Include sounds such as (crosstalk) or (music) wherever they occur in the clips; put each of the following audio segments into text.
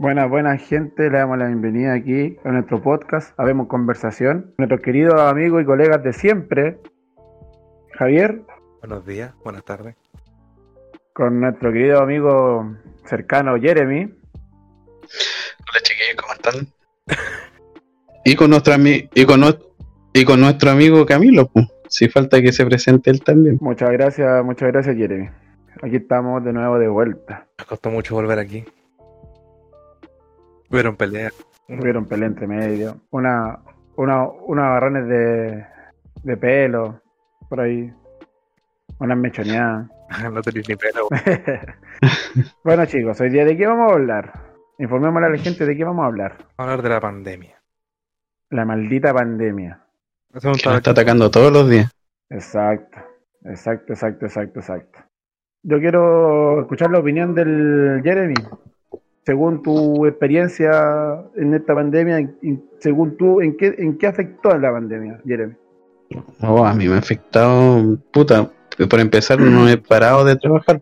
Buenas, buenas gente, le damos la bienvenida aquí a nuestro podcast, Habemos Conversación. Nuestros queridos amigos y colegas de siempre, Javier, Buenos días, buenas tardes. con nuestro querido amigo cercano Jeremy, Hola chiquillos, ¿cómo están? (laughs) y con nuestro y con y con nuestro amigo Camilo, pues. Si falta que se presente él también. muchas gracias, muchas gracias Jeremy. Aquí estamos de nuevo de vuelta. Me costó mucho volver aquí. Hubieron peleas. Tuvieron pelea entre medio, una, una, unos agarrones de, de pelo, por ahí, unas mechoneadas. (laughs) no tenéis ni pelo. (laughs) bueno chicos, hoy día de qué vamos a hablar. Informémosle a la gente de qué vamos a hablar. Vamos a hablar de la pandemia. La maldita pandemia. Eso nos está atacando todos los días. Exacto, exacto, exacto, exacto, exacto. Yo quiero escuchar la opinión del Jeremy. Según tu experiencia en esta pandemia, y según tú, ¿en qué, en qué afectó la pandemia, Jeremy? Oh, a mí me ha afectado, puta. Por empezar, no he parado de trabajar.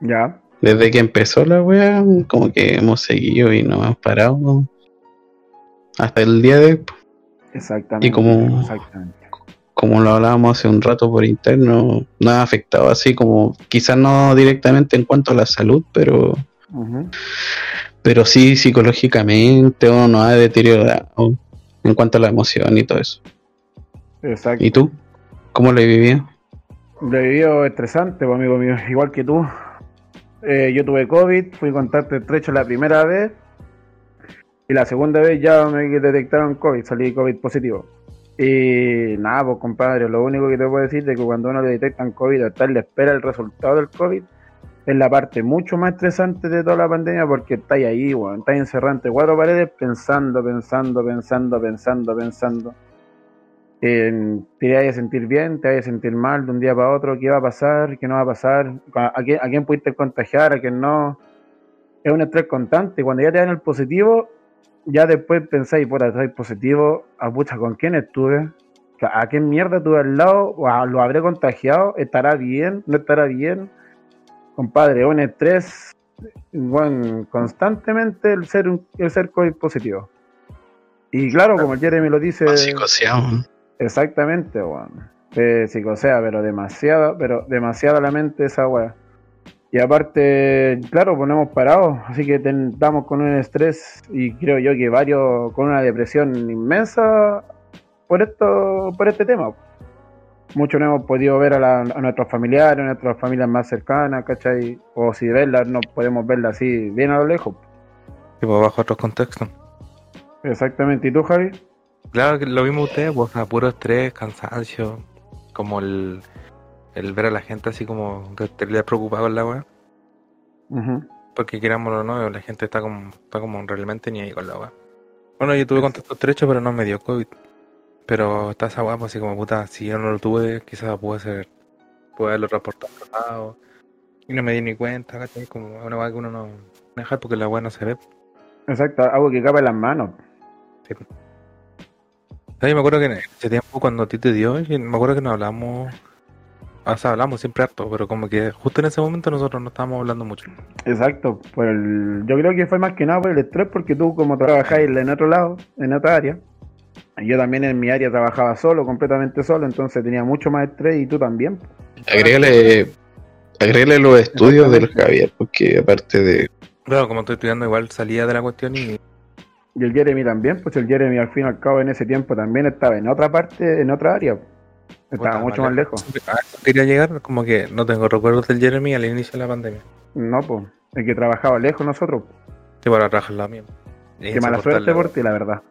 Ya, Desde que empezó la wea, como que hemos seguido y no hemos parado. Hasta el día de hoy. exactamente. Y como- Exactamente. como lo hablábamos hace un rato por interno, no ha afectado así como, quizás no directamente en cuanto a la salud, pero, Pero sí psicológicamente uno no ha deteriorado en cuanto a la emoción y todo eso. Exacto. ¿Y tú? ¿Cómo lo he vivido? Lo he vivido estresante, pues, amigo mío, igual que tú. Eh, yo tuve COVID, fui contacto estrecho la primera vez y la segunda vez ya me detectaron COVID, salí COVID positivo. Y nada, pues compadre, lo único que te puedo decir es que cuando uno le detectan COVID, hasta le espera el resultado del COVID, es la parte mucho más estresante de toda la pandemia porque estáis ahí, estáis encerrado entre cuatro paredes pensando, pensando, pensando, pensando, pensando. En- te vayas a sentir bien, te vayas a sentir mal de un día para otro, qué va a pasar, qué no va a pasar, a, quién, a quién pudiste contagiar, a quién no. Es un estrés constante. Cuando ya te dan el positivo, ya después pensáis, puta, soy positivo, a pucha, ¿con quién estuve? ¿A qué mierda tuve al lado? ¿O a- ¿Lo habré contagiado? ¿Estará bien? ¿No estará bien? Compadre, un estrés bueno, constantemente el ser, un- el ser COVID positivo. Y claro, como el Jeremy lo dice... Psicoseado. Exactamente, weón. Te psicosea, pero demasiado, pero demasiado la mente esa weá. Y aparte, claro, pues no hemos parado, así que ten- estamos con un estrés y creo yo que varios con una depresión inmensa por esto, por este tema. Muchos no hemos podido ver a, la- a nuestros familiares, a nuestras familias más cercanas, ¿cachai? O si verlas, no podemos verlas así bien a lo lejos. Tipo, bajo otros contextos. Exactamente. ¿Y tú, Javi? Claro que lo mismo ustedes, pues, sea, puro estrés, cansancio. Como el, el ver a la gente así como que te le preocupado con la weá. Ujú. Porque querámoslo o no, la gente está como, está como realmente ni ahí con la weá. Bueno, yo tuve contacto estrecho, pero no me dio COVID. Pero está esa pues así como puta, si yo no lo tuve, quizás puede ser, puede haberlo transportado a otro lado. Y no me di ni cuenta, ¿cachai? Como una weá que uno no deja porque la weá no se ve. Exacto, algo que cabe en las manos. Sí. ¿Sabes? Me acuerdo que en ese tiempo cuando a ti te dio, me acuerdo que nos hablamos, o sea, hablamos siempre harto, pero como que justo en ese momento nosotros no estábamos hablando mucho. Exacto, por el, yo creo que fue más que nada por el estrés, porque tú como trabajáis en otro lado, en otra área, yo también en mi área trabajaba solo, completamente solo, entonces tenía mucho más estrés y tú también. Agrégale, agrégale los estudios del Javier, porque aparte de... Claro, como estoy estudiando, igual salía de la cuestión y Y el Jeremy también, pues el Jeremy al fin y al cabo en ese tiempo también estaba en otra parte, en otra área, estaba Puta, mucho vale. más lejos. A eso quería llegar, como que no tengo recuerdos del Jeremy al inicio de la pandemia. No, pues, el que trabajaba lejos nosotros, Sí, para trabajar la mía. Qué mala suerte por ti, la verdad.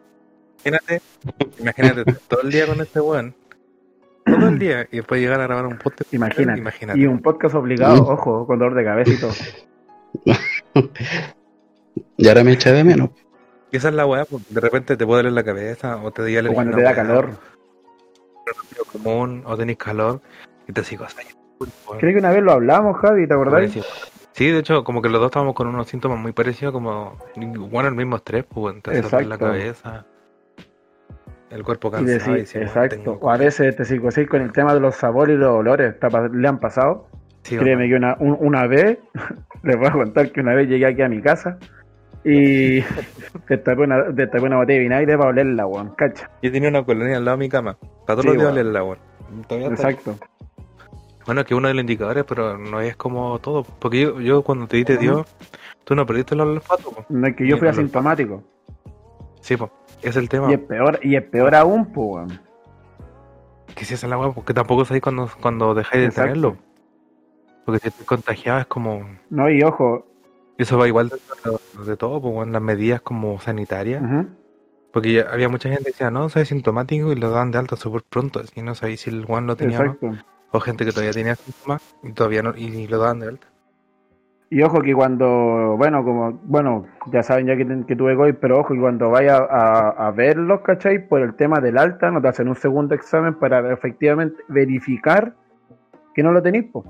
Imagínate, imagínate todo el día con este weón. Todo el día. Y después llegar a grabar un podcast. Imagínate. Imagínate. Y un podcast obligado, Mm. ojo, con dolor de cabeza y todo. (laughs) Y ahora me echa de menos. Y esa es la weá, pues, de repente te puede doler la cabeza o te da O cuando te da calor. común o tenés calor y te sigo. Creo que una vez lo hablamos, Javi, ¿te acordás? Sí, de hecho, como que los dos estábamos con unos síntomas muy parecidos, como, bueno, el mismo estrés, pues, te doler la cabeza, el cuerpo Y cansado. y decir, bueno, exacto. O a veces te psicosis con el tema de los sabores y los olores. ¿te ¿Le han pasado? Sí, Créeme no. que una, un- una vez, (laughs) les voy a contar que una vez llegué aquí a mi casa Y (laughs) destapé una, destapé una botella de vinagre para olerla, weón, cacha. Yo tenía una colonia al lado de mi cama. Para todos Sí, los días olerla, weón. Todavía está. Exacto. Bueno, que uno de los indicadores, pero no es como todo. Porque yo, yo cuando te diste Dios, tú no perdiste el olfato. No es que yo fui no asintomático. Sí, pues. Es el tema. Y es peor, y es peor aún, pues, weón. Que si es la weá, porque tampoco sabéis cuando, cuando dejáis de Exacto. tenerlo. Porque si te contagiado es como. No, y ojo, Eso va igual de, de todo, pues, en las medidas como sanitarias. ujú, Porque había mucha gente que decía, no, soy sintomático y lo daban de alta súper pronto. Así no sabéis si el Juan lo tenía o no. O gente que todavía tenía síntomas y todavía no, y lo daban de alta. Y ojo que cuando, bueno, como, bueno, ya saben ya que, tuve COVID, pero ojo que cuando vaya a, a verlos, ¿cachai? Por el tema del alta, no te hacen un segundo examen para efectivamente verificar que no lo tenéis, po.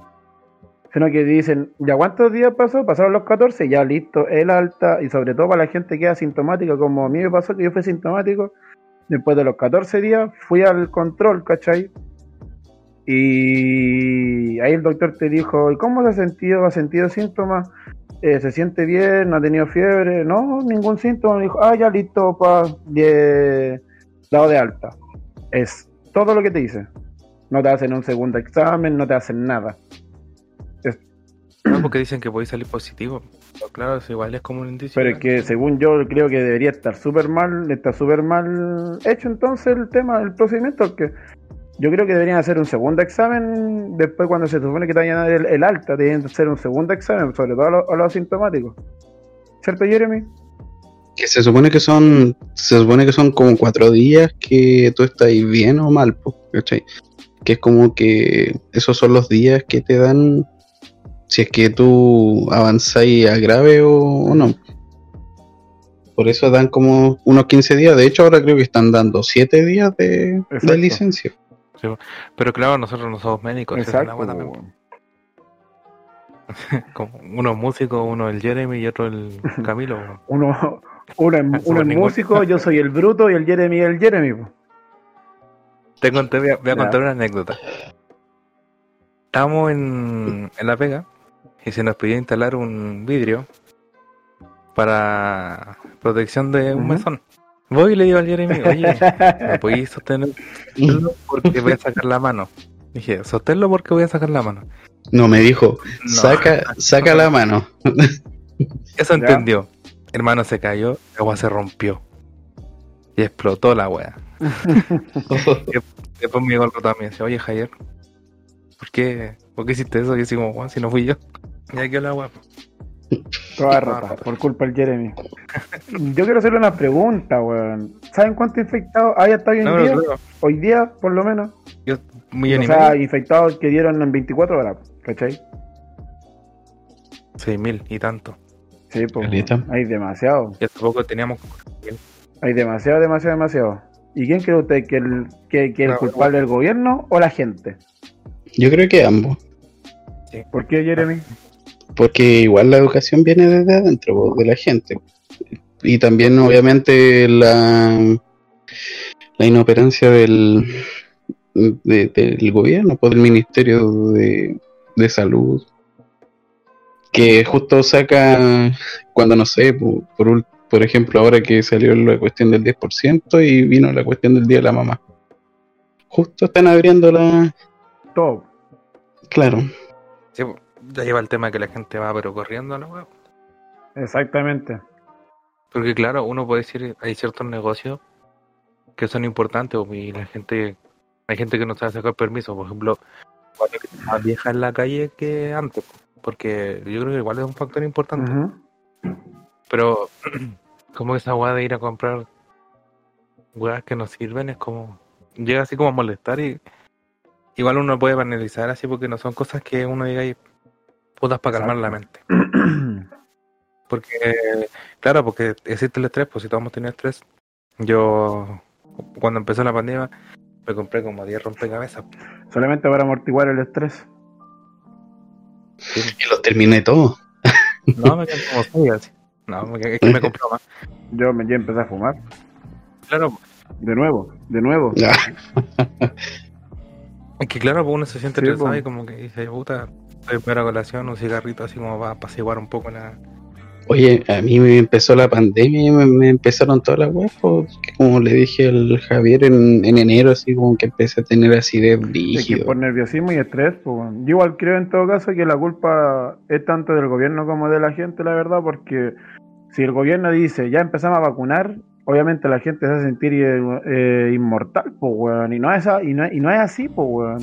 Sino que dicen, ¿ya cuántos días pasó? Pasaron los 14, ya listo, el alta, y sobre todo para la gente que es asintomática, como a mí me pasó que yo fui sintomático, después de los 14 días fui al control, ¿cachai? Y ahí el doctor te dijo, ¿y cómo se ha sentido? ¿Ha sentido síntomas? Eh, ¿Se siente bien? ¿No ha tenido fiebre? No, ningún síntoma. Me dijo, ah, ya listo, pa, de, dado de alta. Es todo lo que te dice. No te hacen un segundo examen, no te hacen nada. No, porque dicen que podéis salir positivo. Pero claro, igual es como un indicio. Pero es que según yo creo que debería estar súper mal, está súper mal hecho entonces el tema, el procedimiento, porque yo creo que deberían hacer un segundo examen después cuando se supone que te vayan a dar el, el alta, deberían hacer un segundo examen, sobre todo a los, a los asintomáticos. ¿Cierto, Jeremy? Que se supone que son, se supone que son como cuatro días que tú estás bien o mal, ¿cachai? Que es como que esos son los días que te dan si es que tú avanzáis a grave o, o no. Por eso dan como unos 15 días. De hecho, ahora creo que están dando 7 días de licencia. Pero claro, nosotros no somos médicos. Exacto. (laughs) Como uno es músico, uno el Jeremy y otro el (laughs) Camilo. weón. Uno, uno es, (laughs) uno es músico, yo soy el bruto y el Jeremy es el Jeremy. po. Te conté, voy a, voy a Ya. contar una anécdota. Estábamos en, en La Vega y se nos pidió instalar un vidrio para protección de un mesón. Voy y le digo al Jeremy, oye, ¿me (laughs) podéis sostener porque voy a sacar la mano? Dije, sosténlo porque voy a sacar la mano. No, me dijo, No. saca, saca la mano. (laughs) Eso entendió. Hermano se cayó, el agua se rompió. Y explotó la wea. (laughs) Después me llegó el y me dice, oye Javier, ¿por qué, ¿por qué hiciste eso? Y yo así como, "Juan, si no fui yo. Y aquí la wea. Toda (laughs) rota, por culpa del Jeremy. Yo quiero hacerle una pregunta, weón. ¿Saben cuántos infectados hay hasta hoy en No, día? Hoy día, por lo menos. yo, millón o sea, medio, infectados que dieron en 24 horas, ¿cachai? seis mil y tanto. Sí, pues. Hay demasiado. Y hace poco teníamos Hay demasiado, demasiado, demasiado. ¿Y quién cree usted que el, que, que el No, culpable del gobierno o la gente? Yo creo que ambos. ¿Por qué, Jeremy? Porque igual la educación viene desde adentro, de la gente. Y también, obviamente, la, la inoperancia del, de- del gobierno, por el Ministerio de, de Salud, que justo saca, cuando no sé, po, por, por ejemplo, ahora que salió la cuestión del 10% y vino la cuestión del Día de la Mamá. Justo están abriendo la... Todo. Claro, Sí, ya lleva el tema que la gente va pero corriendo a la wea. Exactamente. Porque claro, uno puede decir, hay ciertos negocios que son importantes po, y la gente, hay gente que no sabe sacar permiso, por ejemplo, más vieja en la calle que antes, po, porque yo creo que igual es un factor importante. Pero (clears throat) como esa weá de ir a comprar weas que no sirven es como llega así como a molestar y igual uno puede banalizar así porque no son cosas que uno diga putas para calmar la mente. (clears throat) Porque, claro, porque existe el estrés, pues si todos hemos tenido estrés, yo cuando empezó la pandemia me compré como 10 rompecabezas. Solamente para amortiguar el estrés. y los terminé todos. No, me quedé como 6 así. No, me es que me compré más. Yo me yo empecé a fumar. Claro, De nuevo, de nuevo. Es que claro, pues uno se siente Sí, estresado po. y como que dice, puta, para colación, un cigarrito así como va a apaciguar un poco la, Oye, a mí me empezó la pandemia y me, me empezaron todas las weas, como le dije al Javier en, en enero, así como que empecé a tener acidez rígido. por nerviosismo y estrés, pues. Yo igual creo en todo caso que la culpa es tanto del gobierno como de la gente, la verdad, porque si el gobierno dice ya empezamos a vacunar, obviamente la gente se va a sentir eh, eh, inmortal, pues, weón. Y no es, y no, es- y no es así, pues, weón.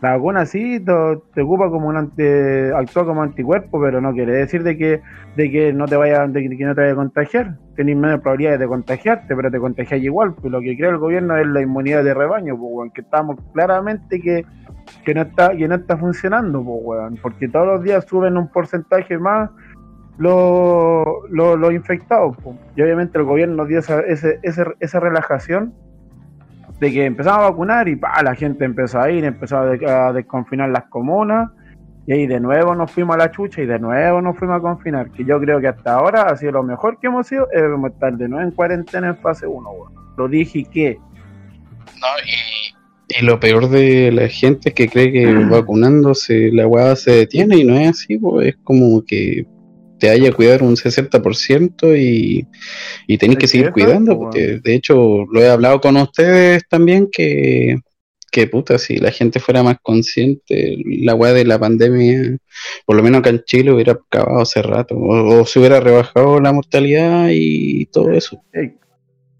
La vacuna sí te, ocupa como un ante, actúa como anticuerpo, pero no quiere decir de que, de que no te vaya, de que no te vaya a contagiar. Tenés menos probabilidades de contagiarte, pero te contagias igual. Pues lo que cree el gobierno es la inmunidad de rebaño, pues, weón, que estamos claramente que, que no está, que no está funcionando, pues, weón, porque todos los días suben un porcentaje más los los- los infectados, pues. y obviamente el gobierno dio esa, ese- ese- esa relajación de que empezamos a vacunar y pa, la gente empezó a ir, empezó a, de- a desconfinar las comunas. Y ahí de nuevo nos fuimos a la chucha y de nuevo nos fuimos a confinar, que yo creo que hasta ahora ha sido lo mejor que hemos sido, es estar de nuevo en cuarentena en fase 1, weón. Lo dije y que, No, y, y lo peor de la gente es que cree que vacunándose la weá se detiene y no es así, pues, es como que te haya cuidar un 60% y, y tenés Es que seguir cuidando, porque de hecho lo he hablado con ustedes también que, que puta, si la gente fuera más consciente, la weá de la pandemia, por lo menos acá en Chile hubiera acabado hace rato, o, o se hubiera rebajado la mortalidad y todo eso. ey,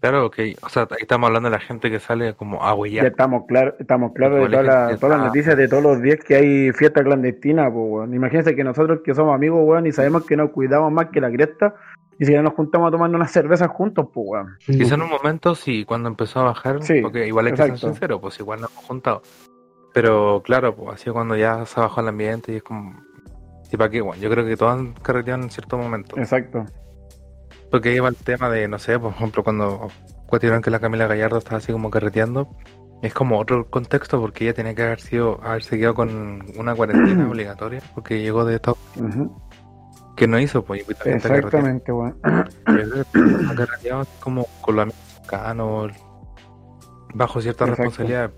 Claro, ok. O sea, ahí estamos hablando de la gente que sale como a Ya huellar. estamos claros, estamos claros de todas las, que las está- noticias de todos los días que hay fiesta clandestina, pues, weón. Imagínense que nosotros que somos amigos, weón, y sabemos que nos cuidamos más que la cresta, y si ya nos juntamos a tomar unas cervezas juntos, pues, weón. Quizá en un momento sí, cuando empezó a bajar, Sí, porque igual hay que ser exacto. sincero, pues igual nos hemos juntado. Pero claro, pues así cuando ya se bajó el ambiente y es como... ¿Y para qué? Bueno, yo creo que todos han carreteado en cierto momento. Exacto. Porque ahí va el tema de, no sé, por ejemplo, cuando cuestionaron que la Camila Gallardo estaba así como carreteando, es como otro contexto porque ella tenía que haber sido, haberse quedado con una cuarentena (clears throat) obligatoria porque llegó de Estados Ujú. que no hizo, pues. Exactamente, weón. Así como con los amigos cercanos, bajo cierta Exacto. responsabilidad.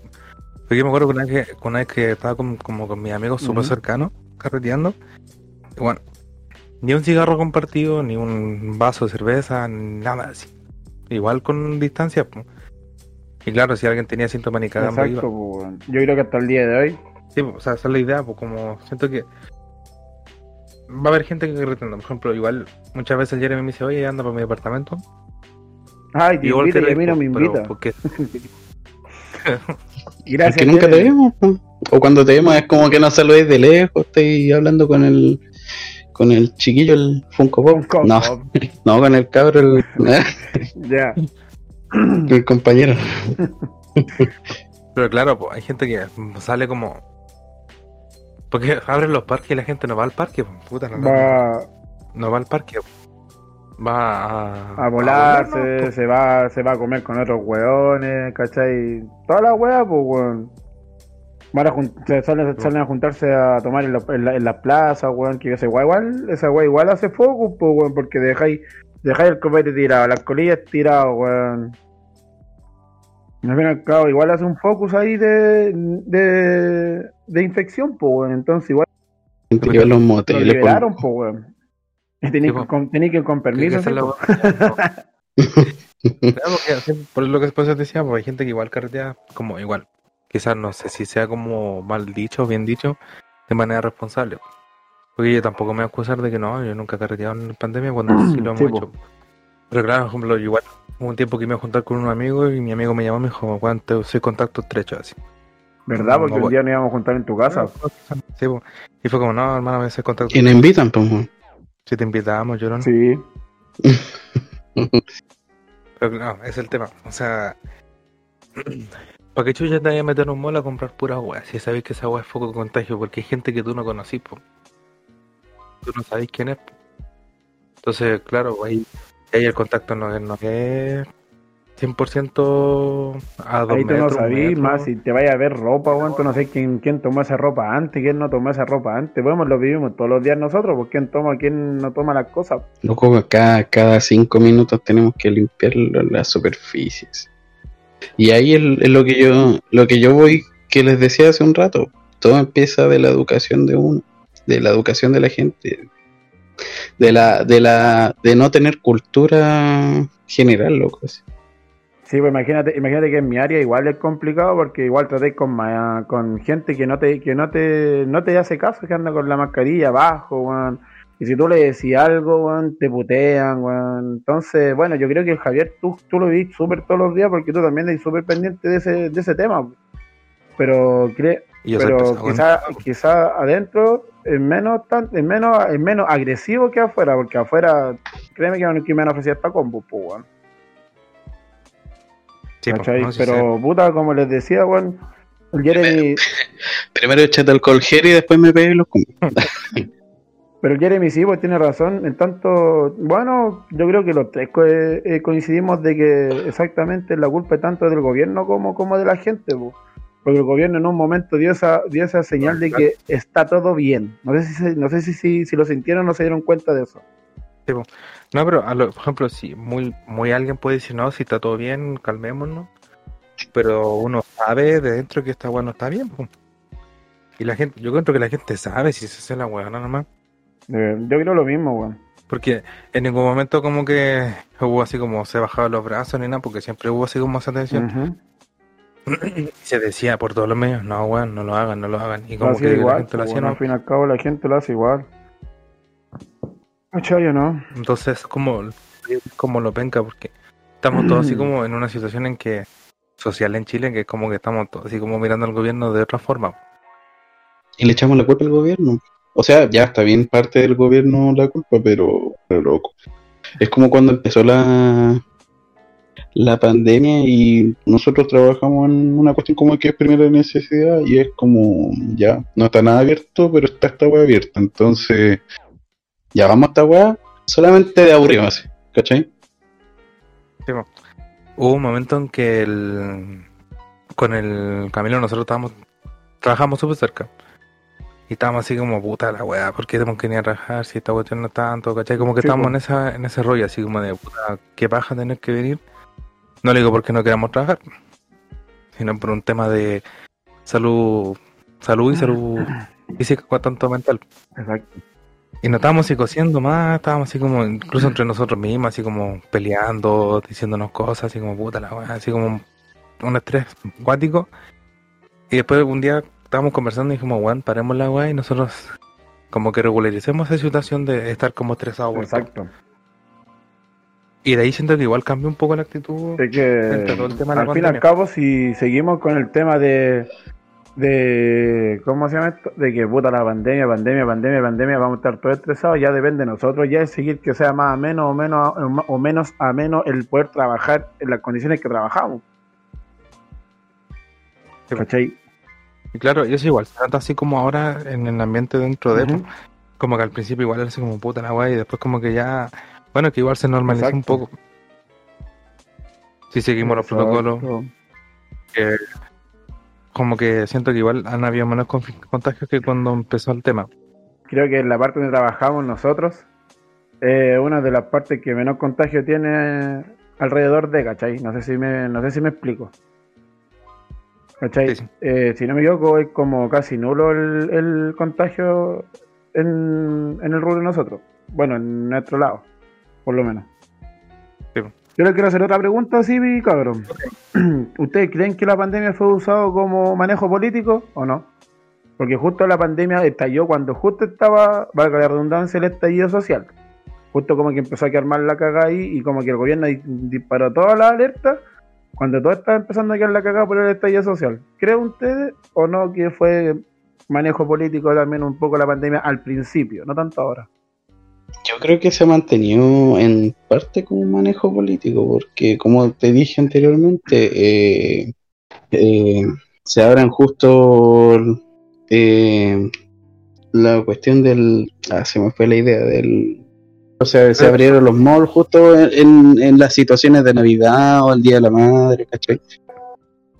Porque yo me acuerdo que una vez que, una vez que estaba con, como con mis amigos súper Ujú. cercanos, carreteando, y bueno, ni un cigarro compartido, ni un vaso de cerveza, nada así. Igual con distancia. pues. Y claro, si alguien tenía síntomas ni cagando Exacto, pues. Yo creo que hasta el día de hoy, Sí, pues, o sea, esa es la idea, pues como siento que va a haber gente que carreteando. Por ejemplo, igual muchas veces el Jeremy me dice, oye, anda por mi departamento. ay, te Igual invita y a mí no me invita. porque Y Es Gracias, que nunca te vemos. O cuando te vemos es como que nos saludéis de lejos, estoy hablando con el con el chiquillo, el Funko Pop. Funko no, Pop. (laughs) no, con el cabro, el, (laughs) Ya. el compañero. Pero claro, pues, hay gente que sale como. Porque abren los parques y la gente no va al parque, pues, puta, no, no, Va no va al parque. Va a, a volar, ¿no? se, se va, se va a comer con otros weones, ¿cachai? Toda la wea, pues weón. Van a se salen, salen a juntarse a tomar en la, en la, en la plaza, weón, que esa wea igual, esa wea igual hace focus, pues weón, porque dejáis, dejáis el copete tirado, las colillas tiradas, weón. Al fin y al cabo, igual hace un focus ahí de, de, de infección, pues weón, entonces igual los lo moteles. po. liberaron, pues weón. Tenéis que, po. con, que ir con permiso, po. (laughs) Claro, porque por lo que después decía, pues hay gente que igual carretea como igual. Quizás no sé si sea como mal dicho o bien dicho, de manera responsable. Porque yo tampoco me voy a acusar de que no, yo nunca he carreteado en pandemia cuando sí (clears throat) lo hemos Sí, po. hecho. Pero claro, por ejemplo, igual hubo un tiempo que me iba a juntar con un amigo y mi amigo me llamó y me dijo, Juan, te soy contacto estrecho así. ¿Verdad? Porque No, un día nos íbamos a juntar en tu casa. Sí, po. y fue como, no, hermano, me haces contacto Y nos invitan, pues. Si te invitamos, yo no. Sí. (laughs) Pero no, ese es el tema. O sea, (clears throat) ¿para qué chucha te vayas a meter un mall a comprar pura weá? Si sabéis que esa weá es foco de contagio, porque hay gente que tú no conocís, po. Tú no sabéis quién es, po. Entonces, claro, ahí, ahí el contacto no es, no es 100% a dos Ahí tú no metros, sabís más si te vaya a ver ropa, weón. Tú no sé quién, quién tomó esa ropa antes, quién no tomó esa ropa antes. Bueno, lo vivimos todos los días nosotros, pues quién toma, quién no toma las cosas. Loco, cada, cada cinco minutos tenemos que limpiar la- las superficies. Y ahí es, lo que yo lo que yo voy, que les decía hace un rato. Todo empieza de la educación de uno, de la educación de la gente. de la, de la, de no tener cultura general, loco. así. Sí, pues imagínate, imagínate que en mi área igual es complicado porque igual traté con con gente que no te, que no te, no te hace caso, que anda con la mascarilla abajo. Y si tú le decís algo, weón, te putean, weón. Entonces, bueno, yo creo que Javier, tú, tú lo viste súper todos los días porque tú también eres súper pendiente de ese, de ese tema. Pero cre- Y yo soy pero pesado, quizá, quizá adentro es menos tan, es menos, es menos agresivo que afuera, porque afuera, créeme que, que me han ofrecido esta combo, pues, weón. Sí, po, ¿cachai? no, sí Pero, puta, como les decía, weón, el Jeremy, Primero (laughs) échate alcohol gel y después me pegué los combos. (laughs) pero Jeremy sí, pues tiene razón, en tanto, bueno, yo creo que los tres eh, coincidimos de que exactamente la culpa tanto del gobierno como, como de la gente, pues. Porque el gobierno en un momento dio esa, dio esa señal de que está todo bien. No sé si, no sé si, si, si lo sintieron o no se dieron cuenta de eso. No, pero a lo- por ejemplo, si muy, muy alguien puede decir, no, si está todo bien, calmémonos. Pero uno sabe de dentro que esta weá no está bien. po. Y la gente, yo encuentro que la gente sabe si se hace la weá nomás. Eh, yo creo lo mismo, weón. Porque en ningún momento como que hubo así como se bajaban los brazos ni nada, porque siempre hubo así como esa tensión. (clears throat) Se decía por todos los medios, no, weón, no lo hagan, no lo hagan. Y como que la gente lo pues, hacía, bueno, ¿no? al fin y al cabo la gente lo hace igual. ¿Cachai o no? Entonces, como, como lo penca, porque estamos todos así (clears throat) como en una situación en que social en Chile, que es como que estamos todos así como mirando al gobierno de otra forma. Y le echamos la culpa al gobierno. O sea, ya está bien parte del gobierno la culpa, pero, loco. Es como cuando empezó la, la pandemia y nosotros trabajamos en una cuestión como que es primera necesidad y es como, ya, no está nada abierto, pero está esta weá abierta. Entonces, ya vamos a esta weá solamente de aburrido así, ¿cachai? Hubo un momento en que el, con el Camilo nosotros estábamos, trabajamos súper cerca. Y estábamos así como, puta la weá, ¿por qué tenemos que ir a trabajar si esta cuestión no está tanto? ¿Cachai? Como que Sí, estábamos en, esa, en ese rollo, así como de, puta, qué paja tener que venir. No le digo porque no queramos trabajar, sino por un tema de salud, salud y salud (clears throat) física, tanto mental. Exacto. Y nos estábamos así cosiendo más, estábamos así como, incluso entre nosotros mismos, así como peleando, diciéndonos cosas, así como puta la weá, así como un, un estrés acuático. Y después un día estábamos conversando y dijimos, weón, paremos la weá y nosotros como que regularicemos esa situación de estar como estresados. Exacto. Y de ahí siento que igual cambió un poco la actitud. Es que Entre todo el tema de la al fin y al cabo, si seguimos con el tema de, de ¿cómo se llama esto? De que puta la pandemia, pandemia, pandemia, pandemia, vamos a estar todos estresados, ya depende de nosotros, ya es seguir que sea más ameno o menos o menos ameno el poder trabajar en las condiciones que trabajamos. Sí. ¿Cachai? Y claro, y eso igual, se trata así como ahora en el ambiente dentro de, Ujú. como que al principio igual era así como puta la weá y después como que ya, bueno, que igual se normalizó un poco. Si seguimos los protocolos. Que como que siento que igual han habido menos contagios que cuando empezó el tema. Creo que en la parte donde trabajamos nosotros, eh, una de las partes que menos contagio tiene alrededor de, ¿cachai? No sé si me, no sé si me explico. ¿Cachai? Sí. Eh, si no me equivoco, es como casi nulo el, el contagio en, en el rubro de nosotros. Bueno, en nuestro lado, por lo menos. Sí. Yo le quiero hacer otra pregunta, sí, cabrón. (clears throat) ¿Ustedes creen que la pandemia fue usado como manejo político o no? Porque justo la pandemia estalló cuando justo estaba, valga la redundancia, el estallido social. Justo como que empezó a quedar mal la cagada ahí y como que el gobierno di- disparó todas las alertas cuando todo estaba empezando a quedar la cagada por el estallido social. ¿Creen ustedes o no que fue manejo político también un poco la pandemia al principio, no tanto ahora? Yo creo que se ha mantenido en parte como manejo político, porque como te dije anteriormente, eh, eh, se abran justo eh, la cuestión del... Ah, se me fue la idea del... O sea, se abrieron los malls justo en, en- en las situaciones de Navidad o el Día de la Madre, ¿cachai?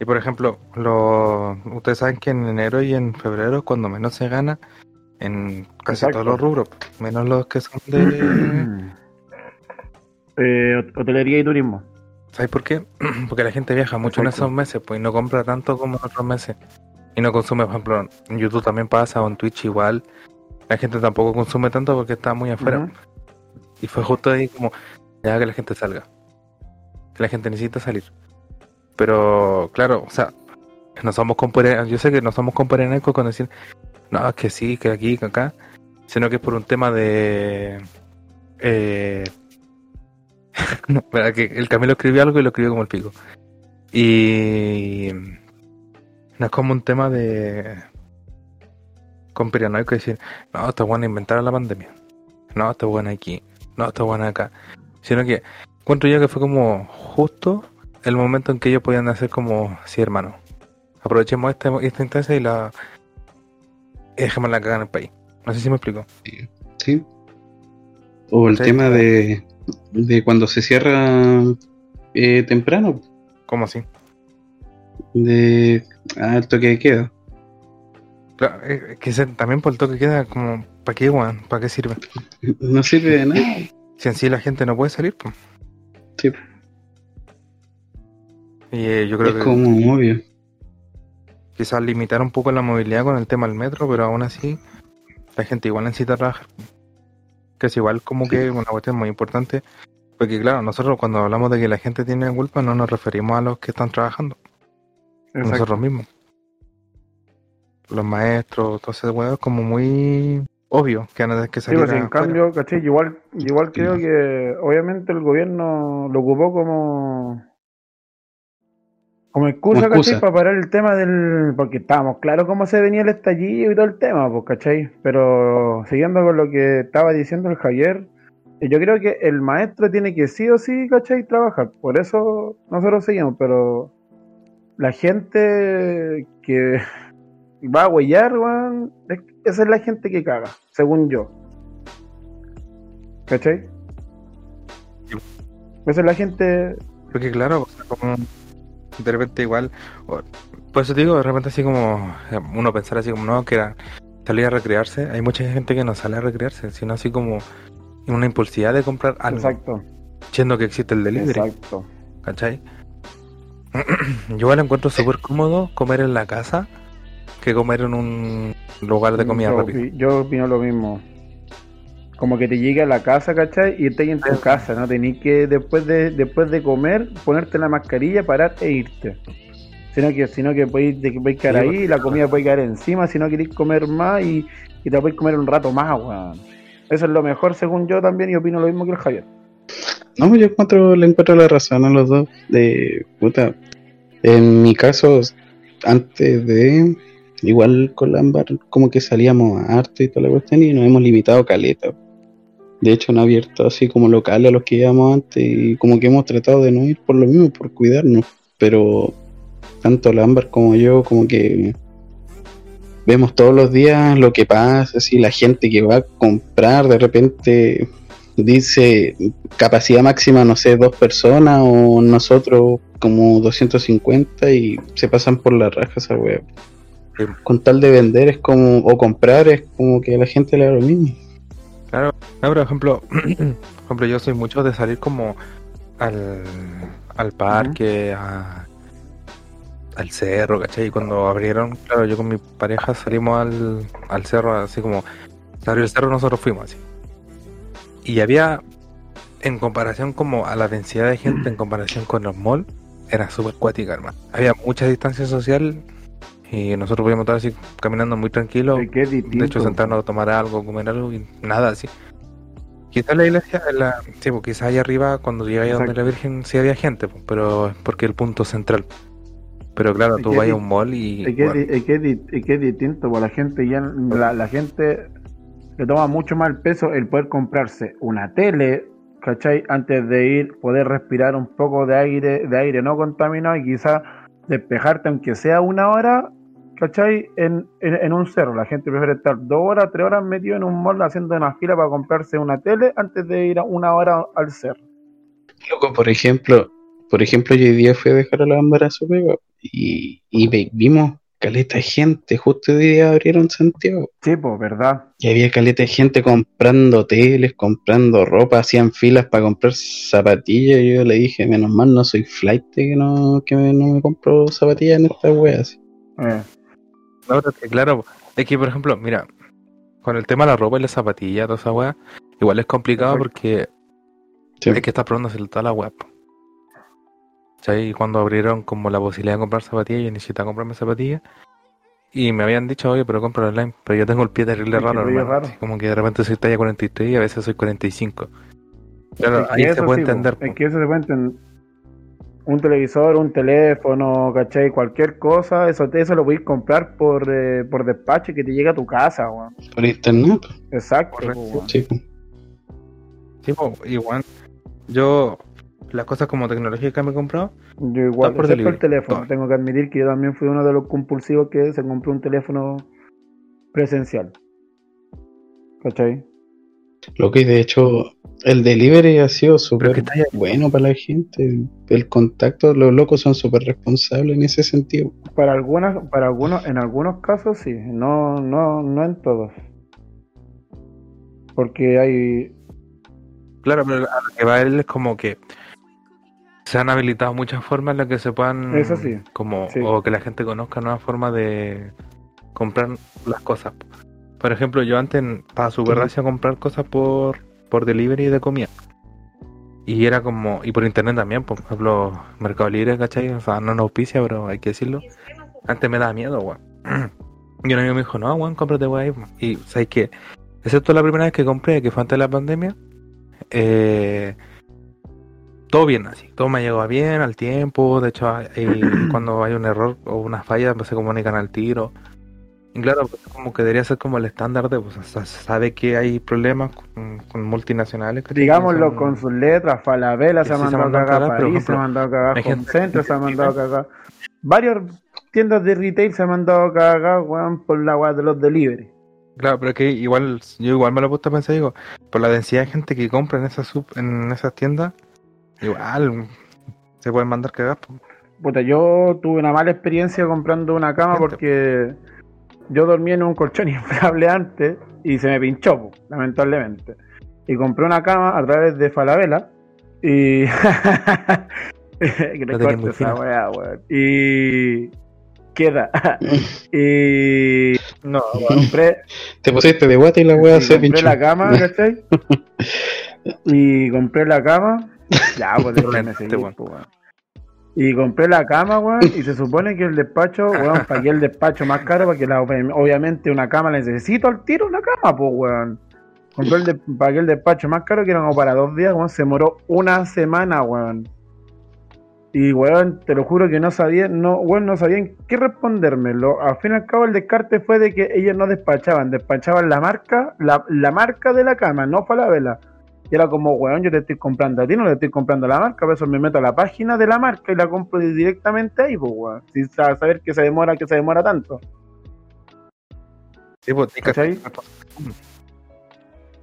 Y por ejemplo, lo, ustedes saben que en enero y en febrero es cuando menos se gana en casi Exacto. todos los rubros, menos los que son de... (clears throat) Eh, hot- hotelería y turismo. ¿Sabes por qué? (clears throat) Porque la gente viaja mucho en esos meses, pues y no compra tanto como en otros meses. Y no consume, por ejemplo, en YouTube también pasa, o en Twitch igual. la gente tampoco consume tanto porque está muy afuera. Y fue justo ahí como, ya que la gente salga. Que la gente necesita salir. Pero, claro, o sea, no somos compare- yo sé que no somos comparenecos con decir, no, es que sí, que aquí, que acá, sino que es por un tema de... Eh, (laughs) espera, que el Camilo escribió algo y lo escribió como el pico. Y no es como un tema de conspiranoico decir, no, está bueno inventar la pandemia. No, está bueno aquí. No, está bueno acá. Sino que encuentro yo que fue como justo el momento en que ellos podían hacer como, sí, hermano. Aprovechemos este, esta instancia y la y dejemos la cagada en el país. No sé si me explico. Sí. O el Sí. tema de, de cuando se cierra eh, temprano, ¿Cómo así? de ah, el toque de queda. Claro, eh, que se- también por el toque queda como, ¿para qué, weón? ¿Para qué sirve? No sirve de nada. Si en sí la gente no puede salir, pues. Sí. Y eh, yo creo Es que como obvio. quizás limitar un poco la movilidad con el tema del metro, pero aún así la gente igual necesita trabajar. Que es igual como que una cuestión muy importante, porque claro, nosotros cuando hablamos de que la gente tiene culpa no nos referimos a los que están trabajando, Exacto. nosotros mismos. Los maestros, todo ese huevo es como muy obvio que van a tener que Sí, salir pues, en afuera. cambio, ¿cachai? Yo Igual, igual creo que obviamente el gobierno lo ocupó como como excusa, Como excusa. ¿cachai? Para parar el tema del... Porque estábamos claro cómo se venía el estallido y todo el tema, pues, ¿cachai? Pero siguiendo con lo que estaba diciendo el Javier, eh, yo creo que el maestro tiene que sí o sí, ¿cachai? Trabajar. Por eso nosotros seguimos, pero la gente que (laughs) va a huellar, weón, es- esa es la gente que caga, según yo. ¿Cachai? Esa es la gente. Porque claro, o sea, como de repente igual, por eso te digo, de repente así como uno pensar así como no, que era salir a recrearse, hay mucha gente que no sale a recrearse, sino así como una impulsividad de comprar algo, Exacto. siendo que existe el delivery, Exacto. ¿cachai? (clears throat) Yo igual encuentro súper cómodo comer en la casa que comer en un lugar de comida yo, rápida. yo opino lo mismo. Como que te llegue a la casa, ¿cachai? Y estés en tu casa, ¿no? Tenés que después de, después de comer ponerte la mascarilla, parar e irte. Sino que, sino que podéis, podéis quedar Sí, ahí, porque- la comida puede caer encima, si no queréis comer más y, y te podéis comer un rato más, weón. Eso es lo mejor según yo también y opino lo mismo que el Javier. No, yo encuentro, le encuentro la razón a los dos. De puta. En mi caso, antes de. Igual con Lambar, como que salíamos a arte y toda la cuestión y nos hemos limitado caleta. De hecho, han abierto así como locales a los que íbamos antes y como que hemos tratado de no ir por lo mismo, por cuidarnos. Pero tanto Lambar como yo, como que vemos todos los días lo que pasa, así la gente que va a comprar de repente dice capacidad máxima, no sé, dos personas o nosotros como 250 y se pasan por la raja esa. Sí. Con tal de vender es como, o comprar es como que a la gente le da lo mismo. Claro, no, por ejemplo, (clears throat) por ejemplo, yo soy mucho de salir como al, al parque, a- al cerro, ¿cachai? Y cuando abrieron, claro, yo con mi pareja salimos al, al cerro, así como, se abrió el cerro, nosotros fuimos así. Y había, en comparación como a la densidad de gente, en comparación con los malls, era súper cuática, hermano. Había mucha distancia social y nosotros podíamos estar así caminando muy tranquilos. De hecho, sentarnos a tomar algo, comer algo y nada así. Quizás la iglesia, la, sí, pues quizás allá arriba, cuando llegáis a donde la Virgen, sí había gente, pues, pero es porque el punto central. Pero claro, tú vas a un mall y. Es que, es bueno, di- es que es di- es que es distinto, pues la gente ya la, la gente le toma mucho más peso el poder comprarse una tele, ¿cachai? Antes de ir, poder respirar un poco de aire, de aire no contaminado y quizás despejarte aunque sea una hora, ¿cachai? En, en, en un cerro. La gente prefiere estar dos horas, tres horas metido en un mall haciendo una fila para comprarse una tele antes de ir a una hora al cerro. Loco, por ejemplo, por ejemplo, hoy día fui a dejar a la Ámbar a su y, y vimos caleta de gente, justo hoy día abrieron Santiago. Sí, pues, ¿verdad? Y había caleta de gente comprando teles, comprando ropa, hacían filas para comprar zapatillas. Y yo le dije, menos mal no soy flight que no, que me- no me compro zapatillas en estas weas. Eh, no, es claro, es que por ejemplo, mira, con el tema de la ropa y la zapatilla, toda esa weá, igual es complicado porque Sí. hay que estar probándose toda la Y cuando abrieron como la posibilidad de comprar zapatillas, yo necesitaba comprarme zapatillas. Y me habían dicho, oye, pero compra online. Pero yo tengo el pie terrible que raro, hermano. como que de repente soy talla 43 y a veces soy 45. Claro, ahí se puede sí, entender. Es que eso se puede entender. Un televisor, un teléfono, ¿cachai? Cualquier cosa, eso, eso lo podéis comprar por, eh, por despacho y que te llegue a tu casa, weón. Por internet, Exacto, Correcto. sí. Sí, po, igual. Yo, las cosas como tecnología que me he comprado, Yo igual, por excepto el teléfono. todo. Tengo que admitir que yo también fui uno de los compulsivos que se compró un teléfono presencial. ¿Cachai? Lo que de hecho, el delivery ha sido súper bueno para la gente. El contacto, los locos son súper responsables en ese sentido. Para algunas, para algunos, en algunos casos sí, no, no, no en todos. Porque hay, Claro, pero a lo que va él es como que se han habilitado muchas formas en las que se puedan. Eso sí, Como, sí. O que la gente conozca nuevas formas de comprar las cosas. Por ejemplo, yo antes estaba súper a comprar cosas por, por delivery de comida. Y era como, y por internet también, por ejemplo, Mercado Libre, ¿cachai? O sea, no nos auspicia, pero hay que decirlo. Antes me daba miedo, weón. (clears throat) Y un amigo me dijo, no, weón, cómprate weón. ahí, weón". Y, ¿sabes qué? Excepto la primera vez que compré, que fue antes de la pandemia, eh, todo bien, así. Todo me llegó bien, al tiempo. De hecho, eh, (clears throat) cuando hay un error o una falla, pues se comunican al tiro. Y claro, pues, como que debería ser como el estándar de, pues, se sabe que hay problemas con, con multinacionales. digámoslo Son- con sus letras, Falabella se ha mandado a cagar, París se ha mandado a cagar, Center se ha mandado a cagar. Varias tiendas de retail se han mandado a cagar, weón, por la weá de los delivery. Claro, pero que igual, yo igual me lo he puesto a pensar, digo, por la densidad de gente que compra en esas sub, en esas tiendas, igual se pueden mandar cagar. po. Puta, yo tuve una mala experiencia comprando una cama Gente. porque yo dormía en un colchón (laughs) inflable antes y se me pinchó, po, lamentablemente. Y compré una cama a través de Falabella y... (laughs) que muy esa weón. Y... Queda. (laughs) y No, compré, Te pusiste de guata y la wea y se compré pinchó. la cama, ¿cachai? y compré la cama. Ya, pues seguir, weón. pues, weón. Y compré la cama, weón, y se supone que el despacho, weón, (laughs) pagué el despacho más caro porque la- obviamente una cama la necesito al tiro una cama, pues, weón. Compré el de- pagué el despacho más caro que era como para dos días, weón, se demoró una semana, weón. Y, weón, te lo juro que no sabían, no, weón, no sabían qué responderme. Lo, al fin y al cabo el descarte fue de que ellos no despachaban, despachaban la marca, la, la marca de la cama, no fue la vela. Y era como, weón, yo te estoy comprando a ti, no le estoy comprando a la marca, por eso me meto a la página de la marca y la compro directamente ahí, pues, weón. Sin sa- saber que se demora, que se demora tanto. sí, pues, ¿Cachai?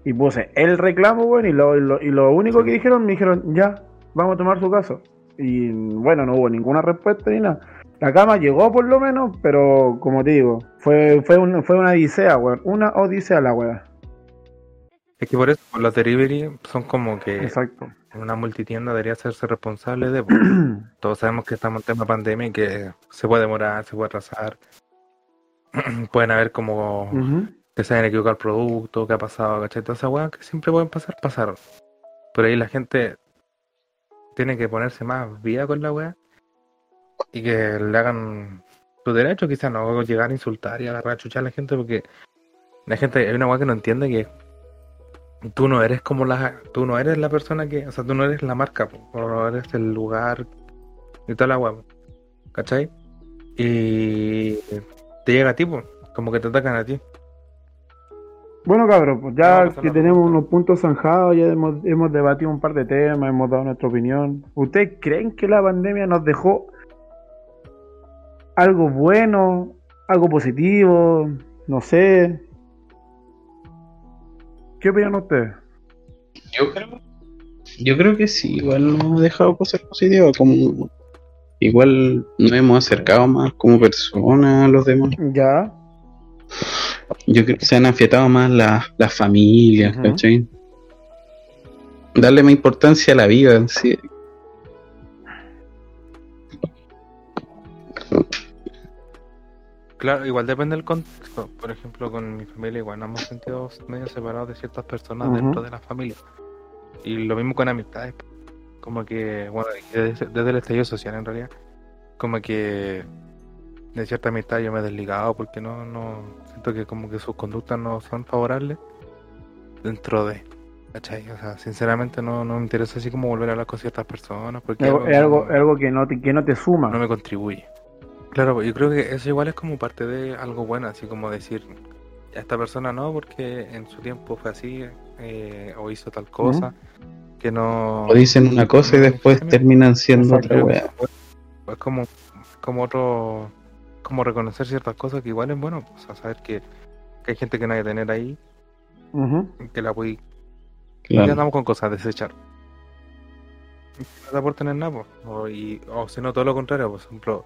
Y puse el reclamo, weón, y lo, y lo, y lo único que dijeron, me dijeron, ya, vamos a tomar su caso. Y bueno, no hubo ninguna respuesta ni nada. La cama llegó por lo menos, pero como te digo, fue, fue, un- fue una odisea, weón. Una odisea la weá. Es que por eso los delivery son como que Exacto. una multitienda debería hacerse responsable de. (clears throat) Todos sabemos que estamos en tema pandemia y que se puede demorar, se puede atrasar. (clears throat) Pueden haber como que se hayan equivocado el producto, que ha pasado, ¿cachai? Todas esas weas que siempre pueden pasar, pasaron. Pero ahí la gente tiene que ponerse más vía con la wea y que le hagan su derecho, quizás no llegar a insultar y agarrar a chuchar a la gente porque la gente, hay una wea que no entiende que tú no eres como la, tú no eres la persona que, o sea, tú no eres la marca, po, o no eres el lugar y toda la po, ¿cachai? Y te llega a ti, po, como que te atacan a ti. Bueno, cabrón, pues ya que tenemos unos puntos zanjados, ya hemos, hemos debatido un par de temas, hemos dado nuestra opinión. ¿Ustedes creen que la pandemia nos dejó algo bueno, algo positivo? No sé. ¿Qué opinan ustedes? Yo creo, yo creo que sí, igual nos ha dejado cosas positivas, como igual nos hemos acercado más como personas a los demás. Ya, Yo creo que se han afiatado más las las familias. ¿cachai? Darle más importancia a la vida sí. Claro, igual depende del contexto. Por ejemplo, con mi familia igual nos hemos sentido medio separados de ciertas personas dentro de la familia. Y lo mismo con amistades. Como que, bueno, desde, desde el estallido social en realidad, como que de cierta amistad yo me he desligado porque no, no siento que como que sus conductas no son favorables dentro de. ¿Cachai? O sea, sinceramente no, no me interesa así como volver a hablar con ciertas personas porque Es algo, algo, que, no te, que no te suma. no me contribuye. Claro, pues, yo creo que eso igual es como parte de algo bueno, así como decir, a esta persona no, porque en su tiempo fue así, eh, o hizo tal cosa, que no... O dicen una cosa y después terminan siendo Exacto. otra wea. Es como, como otro... Como reconocer ciertas cosas que igual es bueno, o sea, saber que, que hay gente que no hay que tener ahí, que la. Ya Claro. andamos con cosas, desechar. No da por tener nada, pues. O, y, o si no, todo lo contrario, por ejemplo,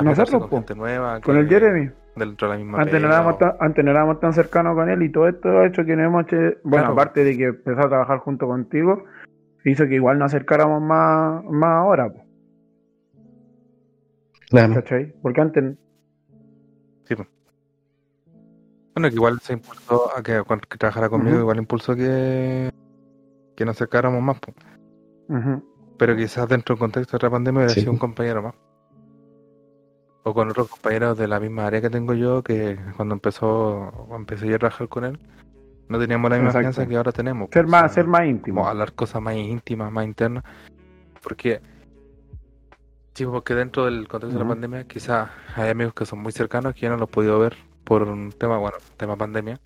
Nosotros, con po. gente nueva. Con el Jeremy. Dentro de la misma Antes no, éramos tan, antes no éramos tan cercanos con él y todo esto ha hecho que nos hemos hecho, bueno, Claro. aparte de que empezó a trabajar junto contigo, hizo que igual nos acercáramos más, más ahora, po, Claro. ¿cachai? Porque antes, Bueno, que igual se impulsó a que, trabajara conmigo, igual impulsó que, que nos acercáramos más. po. ujú, Pero quizás dentro del contexto de la pandemia hubiera Sí. sido un compañero más. O con otros compañeros de la misma área que tengo yo, que cuando empezó, empecé yo a trabajar con él, no teníamos la misma Exacto. confianza que ahora tenemos. ser po. más, O sea, ser más íntimo. hablar cosas más íntimas, más internas. Porque, sí, porque dentro del contexto de la pandemia, quizás hay amigos que son muy cercanos que yo no los he podido ver por un tema, bueno, tema pandemia.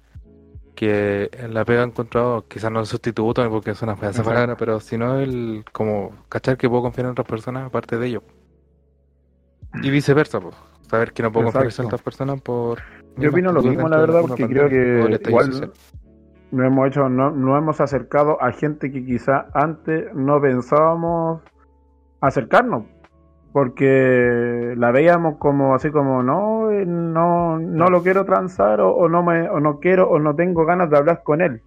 Que en la pega he encontrado, quizás no el sustituto, porque es una fea palabra, pero sino el como cachar que puedo confiar en otras personas aparte de ellos. Y viceversa, pues. Saber que no puedo confiar en personas por. Yo opino lo mismo, la verdad, porque creo que o del estallido igual social. nos hemos hecho, no, nos hemos acercado a gente que quizá antes no pensábamos acercarnos, porque la veíamos como así como no, eh, no, no lo quiero transar o, o no me, o no quiero o no tengo ganas de hablar con él.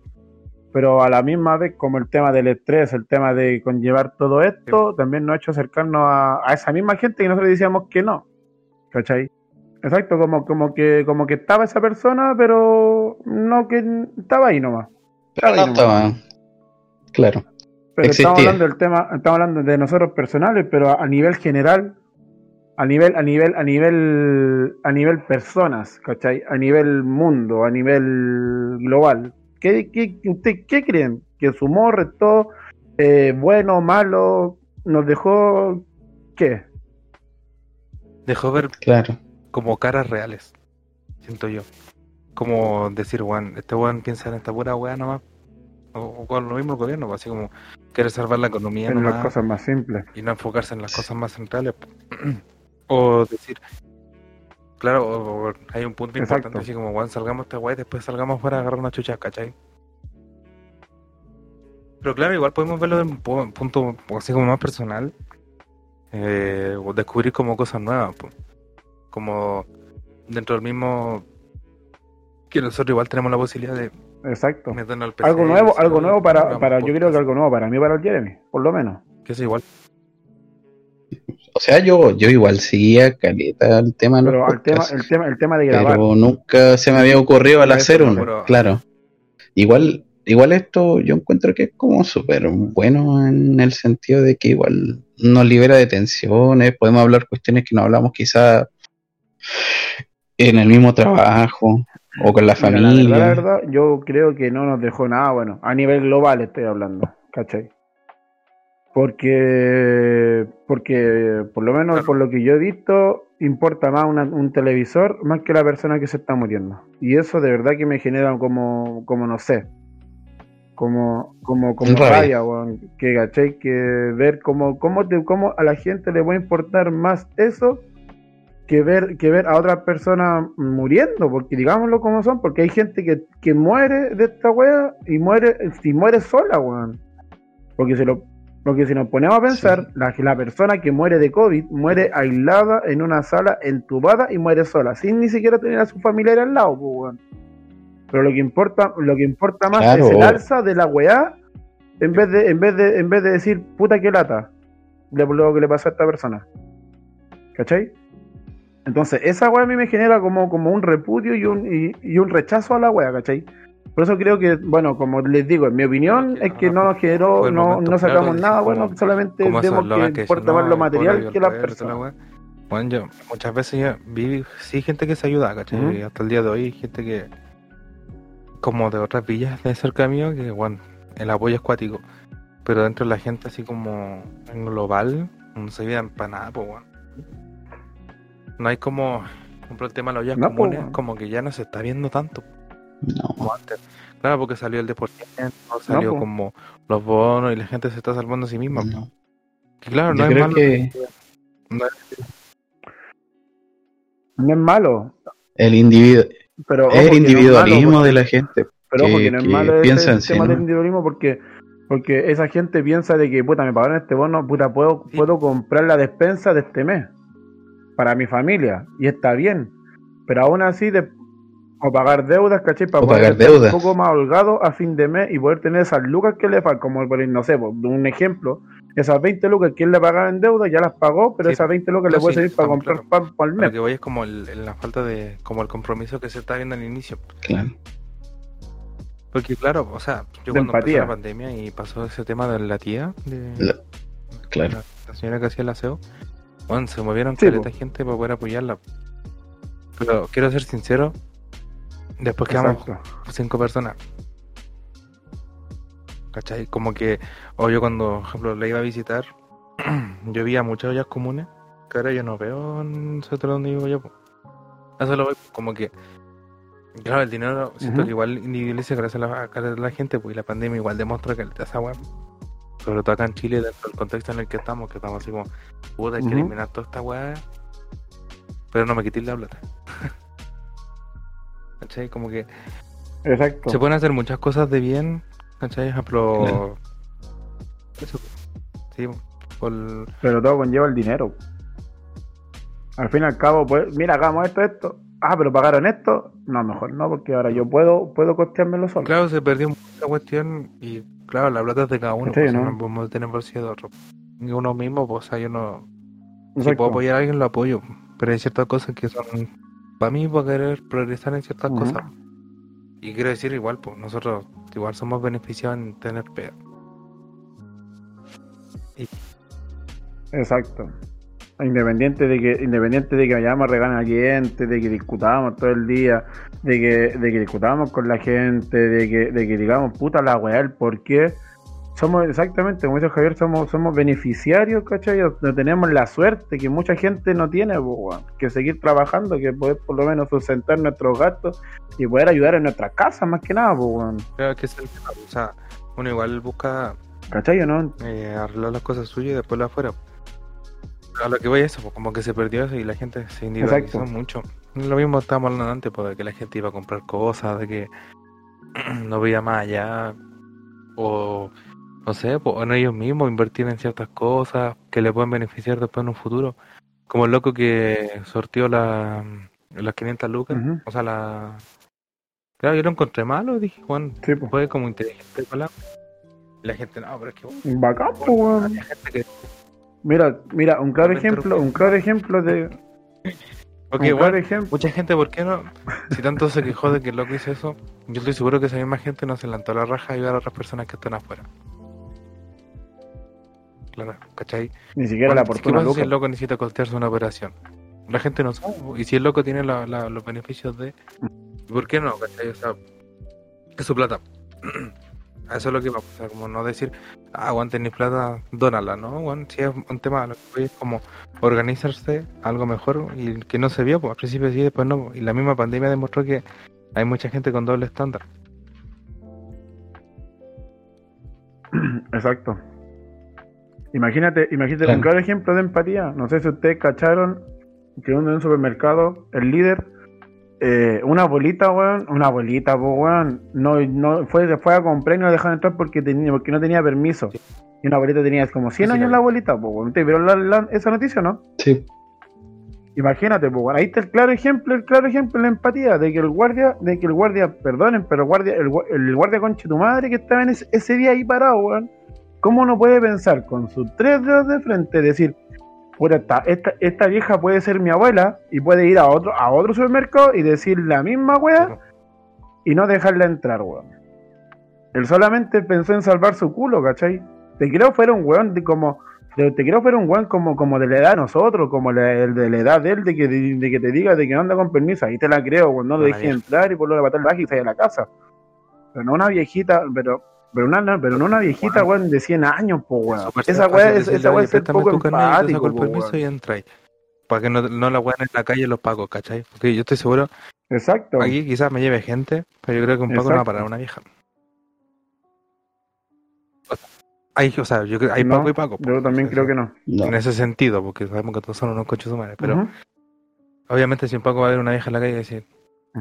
Pero a la misma vez, como el tema del estrés, el tema de conllevar todo esto, también nos ha hecho acercarnos a, a esa misma gente que nosotros decíamos que no. ¿Cachai? Exacto, como, como que, como que estaba esa persona, pero no que estaba ahí nomás. Pero no ahí nomás. estaba. Claro. Pero estamos hablando del tema, estamos hablando de nosotros personales, pero a, a nivel general, a nivel, a nivel, a nivel, a nivel personas, ¿cachai? A nivel mundo, a nivel global. ¿Qué, qué, usted, ¿qué creen? ¿Que su humor restó eh, bueno, malo? ¿Nos dejó qué? Dejó ver Claro. como caras reales, siento yo. Como decir, weón, este weón piensa en esta pura weá nomás. O, o con lo mismo el gobierno, pues, así como quiere salvar la economía En las cosas más simples. y no enfocarse en las cosas más centrales. (clears throat) o decir, claro, o- o hay un punto Exacto. importante, así como, weón, salgamos esta weá y después salgamos fuera a agarrar una chucha, ¿cachai? Pero claro, igual podemos verlo de un pu- punto así como más personal. eh, o descubrir como cosas nuevas. po. Como dentro del mismo... Que nosotros igual tenemos la posibilidad de Exacto. meternos al PC. Algo nuevo, algo nuevo para, para, yo creo que algo nuevo para mí, para el Jeremy, por lo menos. Que es igual. O sea, yo, yo igual seguía caleta el tema Pero el tema, el tema, el tema de grabar. pero nunca se me había ocurrido al hacer uno, pero- claro. Igual, igual esto yo encuentro que es como súper bueno en el sentido de que igual nos libera de tensiones, podemos hablar cuestiones que no hablamos quizá en el mismo trabajo o con la familia. La verdad, la verdad, yo creo que no nos dejó nada bueno. A nivel global estoy hablando, ¿cachai? Porque, porque por lo menos Claro. por lo que yo he visto, importa más una- un televisor más que la persona que se está muriendo. Y eso de verdad que me genera como, como no sé, como, como, como Rabia. weón. que ¿cachai? Que ver cómo, cómo, te, cómo a la gente le puede importar más eso que ver, que ver a otras personas muriendo, porque digámoslo como son, porque hay gente que, que muere de esta wea y muere, y muere sola, weón. Porque se lo, porque si nos ponemos a pensar, la, la persona que muere de COVID muere aislada en una sala entubada y muere sola, sin ni siquiera tener a su familiar al lado, pues, weón. Pero lo que importa, lo que importa más Claro. es el alza de la weá, en vez de, en vez de, en vez de decir puta que lata, lo que le pasó a esta persona. ¿Cachai? Entonces, esa weá a mí me genera como, como un repudio y un, y, y un rechazo a la weá, ¿cachai? Por eso creo que, bueno, como les digo, en mi opinión es que no nos generó, no, no sacamos claro, nada bueno, solamente vemos que que importa más "No, lo material que las poder", toda la personas. Bueno, yo muchas veces ya vi, sí, gente que se ayuda, ¿cachai? Y hasta el día de hoy gente que, como de otras villas de cerca mío, que, bueno, el apoyo es cuático. Pero dentro de la gente, así como en global, no se viven para nada, pues, bueno. No hay como, por ejemplo, el tema de las ollas No, po, comunes, como que ya no se está viendo tanto No. como antes. Claro, porque salió el deporte, salió po. como los bonos y la gente se está salvando a sí misma. no. Que claro, no Yo es creo malo. que no es- No es malo, el individuo, pero ojo es el que no es malo, individualismo porque- de la gente. Pero ojo que- que no es que malo ese piensa en sí, tema ¿no? del individualismo porque porque esa gente piensa de que puta me pagaron este bono, puta puedo Sí. puedo comprar la despensa de este mes para mi familia y está bien. Pero aún así de o pagar deudas, ¿cachai? Para O poder pagar estar un poco más holgado a fin de mes y poder tener esas lucas que le faltan, como por no sé, por un ejemplo, esas 20 lucas que él le pagaba en deuda ya las pagó, pero Sí. esas 20 lucas No, le puede sí, servir para comprar pan para el Lo mes. que voy es como el- la falta de, como el compromiso que se está viendo al inicio. Claro. Porque claro, o sea, yo De cuando empatía. empezó la pandemia y pasó ese tema de la tía, de La- claro. la, la señora que hacía el aseo, bueno, se movieron Sí, caleta gente para poder apoyarla. Pero quiero ser sincero, después quedamos Exacto. cinco personas. ¿Cachai? Como que, o yo cuando, por ejemplo, la iba a visitar, (clears throat) yo veía muchas ollas comunes que ahora yo no veo en otro donde vivo yo. Eso lo voy, como que, claro, el dinero, siento Ujú. que igual individualiza gracias a la, a la gente, pues y la pandemia igual demuestra que esa weá, sobre todo acá en Chile, dentro del contexto en el que estamos, que estamos así como, puta, hay que eliminar toda esta weá, pero no me quitéis la plata. ¿Cachai? Como que Exacto. se pueden hacer muchas cosas de bien, ¿cachai? Por ejemplo, Claro. (laughs) eso, sí, por, Pero todo conlleva el dinero. Al fin y al cabo, pues, mira, hagamos esto, esto. Ah, pero pagaron esto. No, mejor no, porque ahora yo puedo, puedo costeármelo solo. claro, se perdió mucha cuestión y claro, la plata es de cada uno, Sí, pues, ¿no? no podemos tener bolsillo de otro. Uno mismo, pues, o sea, yo no, si Exacto. puedo apoyar a alguien, lo apoyo, pero hay ciertas cosas que son, para mí, para querer progresar en ciertas cosas. Y quiero decir, igual, pues, nosotros igual somos beneficiados en tener pega. Exacto. Independiente de que, independiente de que vayamos a regalar a cliente, de que discutamos todo el día, de que, de que discutamos con la gente, de que, de que digamos puta la weá, el por qué. Somos exactamente, como dice Javier, somos, somos beneficiarios, ¿cachai? No tenemos la suerte que mucha gente no tiene, que seguir trabajando, que poder por lo menos sustentar nuestros gastos y poder ayudar en nuestras casas, más que nada, weón. Creo que es el tema, o sea, uno igual busca ¿cachai o no? eh, arreglar las cosas suyas y después lo afuera. A lo que voy a eso, pues, como que se perdió eso y la gente se individualizó Exacto. mucho. Lo mismo estábamos hablando antes, pues, de que la gente iba a comprar cosas, de que (clears throat) no veía más allá, o no sé, pues, en ellos mismos invertir en ciertas cosas que le pueden beneficiar después en un futuro. Como el loco que sortió la, las 500 lucas, o sea, la... Claro, yo lo encontré malo, dije, Juan, Sí, pues. fue como inteligente con la... Y la gente, no, pero es que... Bacán. Había gente que Mira, mira, un claro ejemplo, un claro ejemplo de. (laughs) Ok, un claro bueno, mucha gente, ¿por qué no? Si tanto se quejó de que el loco hizo eso, yo estoy seguro que esa misma gente no se levantó la raja a ayudar a otras personas que están afuera. Claro, ¿cachai? Ni siquiera la Bueno, ¿Qué fortuna pasa si el loco necesita costearse una operación? La gente no sabe. Y si el loco tiene la- la- los beneficios de... ¿y ¿Por qué no? ¿cachai? O sea, es su plata. (clears throat) Eso es lo que va a pasar, como no decir, ah, aguanten mi plata, dónala, ¿no? Bueno, si es un tema, lo que es como organizarse algo mejor y que no se vio, pues al principio sí, después no. Y la misma pandemia demostró que hay mucha gente con doble estándar. (clears throat) Exacto. Imagínate, imagínate Claro. un claro ejemplo de empatía. No sé si ustedes cacharon que uno en un supermercado, el líder, eh, una abuelita, weón, una abuelita, po, weón, no, no fue, fue a comprar y no la dejaron entrar porque tenía, porque no tenía permiso. Y una abuelita tenía como 100 Sí, sí, años la abuelita, po, weón. ¿Te vieron la- la- esa noticia no? Sí, Imagínate, pues, ahí está el claro ejemplo, el claro ejemplo de la empatía, de que el guardia, de que el guardia, perdonen, pero el guardia, el, el guardia conche tu madre que estaba en ese, ese día ahí parado, weón, ¿cómo no puede pensar con sus tres dedos de frente, decir, esta, esta, esta vieja puede ser mi abuela y puede ir a otro, a otro supermercado y decir la misma wea y no dejarla entrar, weón. Él solamente pensó en salvar su culo, ¿cachai? Te creo fuera un weón de como. de- te creo fuera un weón como, como de la edad de nosotros, como la- el de la edad de él, de que, de, de que te diga de que anda con permiso. Ahí te la creo, weón. No lo vieja. entrar y por lo de matar baja y salir a la casa. Pero no una viejita, pero. Pero, una, no, pero no una viejita, weón, de 100 años, po, weón. Esa weá es, esa weá "Oye, es préstame poco te empático, saco el permiso weón. y entráis. Para que no, no la wean en la calle los pagos, ¿cachai? Porque yo estoy seguro, Exacto. aquí quizás me lleve gente, pero yo creo que un pago no va a parar a una vieja. O sea, hay, o sea, yo creo hay No, pago y pago. Yo también creo que no. No. En ese sentido, porque sabemos que todos son unos coches humanos. Pero obviamente si un pago va a haber una vieja en la calle y decir,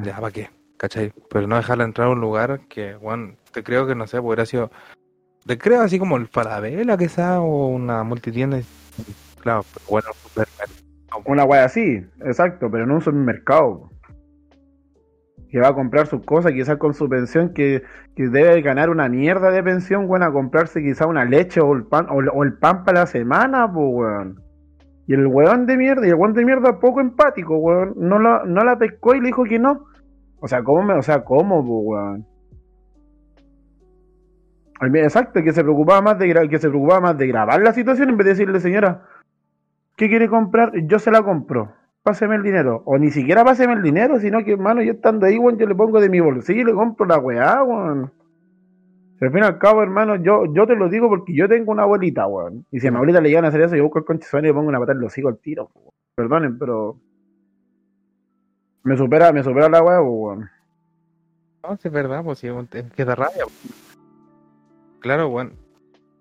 ya, ¿para qué? ¿Cachai? Pero no dejarla entrar a un lugar que, bueno, te creo que no sé, hubiera sido. Te creo así como el Falabella, quizá, o una multitienda. Claro, pero bueno, supermercado. Una weá así, exacto, pero en un supermercado. Que va a comprar sus cosas, quizás con su pensión, que, que debe ganar una mierda de pensión, weón, a comprarse quizás una leche o el pan, o, el- pan para la semana, pues, weón. Y el weón de mierda, y el weón de mierda poco empático, weón, no la, no la pescó y le dijo que no. O sea, ¿cómo me, o sea, cómo, pues, weón? Exacto, que se preocupaba más de que se preocupaba más de grabar la situación en vez de decirle, señora, ¿qué quiere comprar? Yo se la compro. Páseme el dinero. O ni siquiera páseme el dinero, sino que, hermano, yo estando ahí, weón, yo le pongo de mi bolsillo y le compro la weá, weón. Si al fin y al cabo, hermano, yo, yo te lo digo porque yo tengo una abuelita, weón. Y si a mi abuelita le llegan a hacer eso, yo busco el conche y le pongo una patada en los hijos al tiro, weón. Perdonen, pero. Me supera, me supera la weá, weón. No, sí es verdad, pues sí, es que da rabia. Claro, bueno.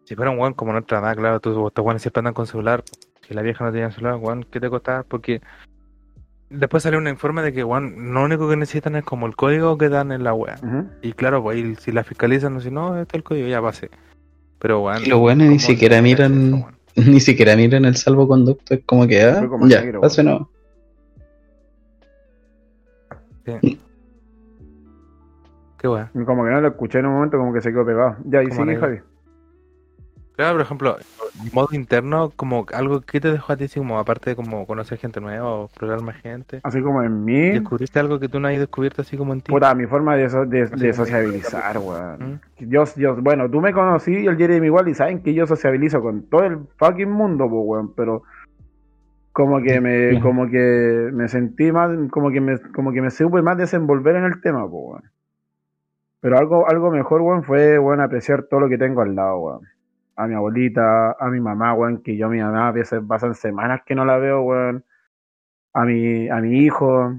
Si fuera un weón como nuestra edad, claro, tú, estos weones siempre andan con celular. Si la vieja no tenía celular, weón, ¿qué te costaba? Porque después sale un informe de que, weón, lo único que necesitan es como el código que dan en la wea. Ujú. Y claro, pues si la fiscalizan, no si no, este es el código, ya pase. Pero, weón. Y los buenos ni ¿cómo siquiera eso, miran, weón? (laughs) ni siquiera miran el salvoconducto, es como que, ah, como ya, negro, pase no. Sí. (laughs) Qué Como que no lo escuché en un momento, como que se quedó pegado. Ya, y sigue. Javi. Claro, por ejemplo, en modo interno, como algo que te dejó a ti, así como aparte de como conocer gente nueva o explorar más gente. Así como en mí. ¿Descubriste algo que tú no hayas descubierto así como en ti? Puta, mi forma de, so- de, de sociabilizar, weón. ¿Mm? Yo, yo, bueno, tú me conocí y el Jeremy igual y saben que yo sociabilizo con todo el fucking mundo, pues, weón, pero como que me, (laughs) como que me sentí más, como que me, como que me supe más desenvolver en el tema, pues, weón. Pero algo, algo mejor, weón, fue, weón, apreciar todo lo que tengo al lado, weón. A mi abuelita, a mi mamá, weón, que yo a mi mamá a veces pasan semanas que no la veo, weón. A mi, a mi hijo,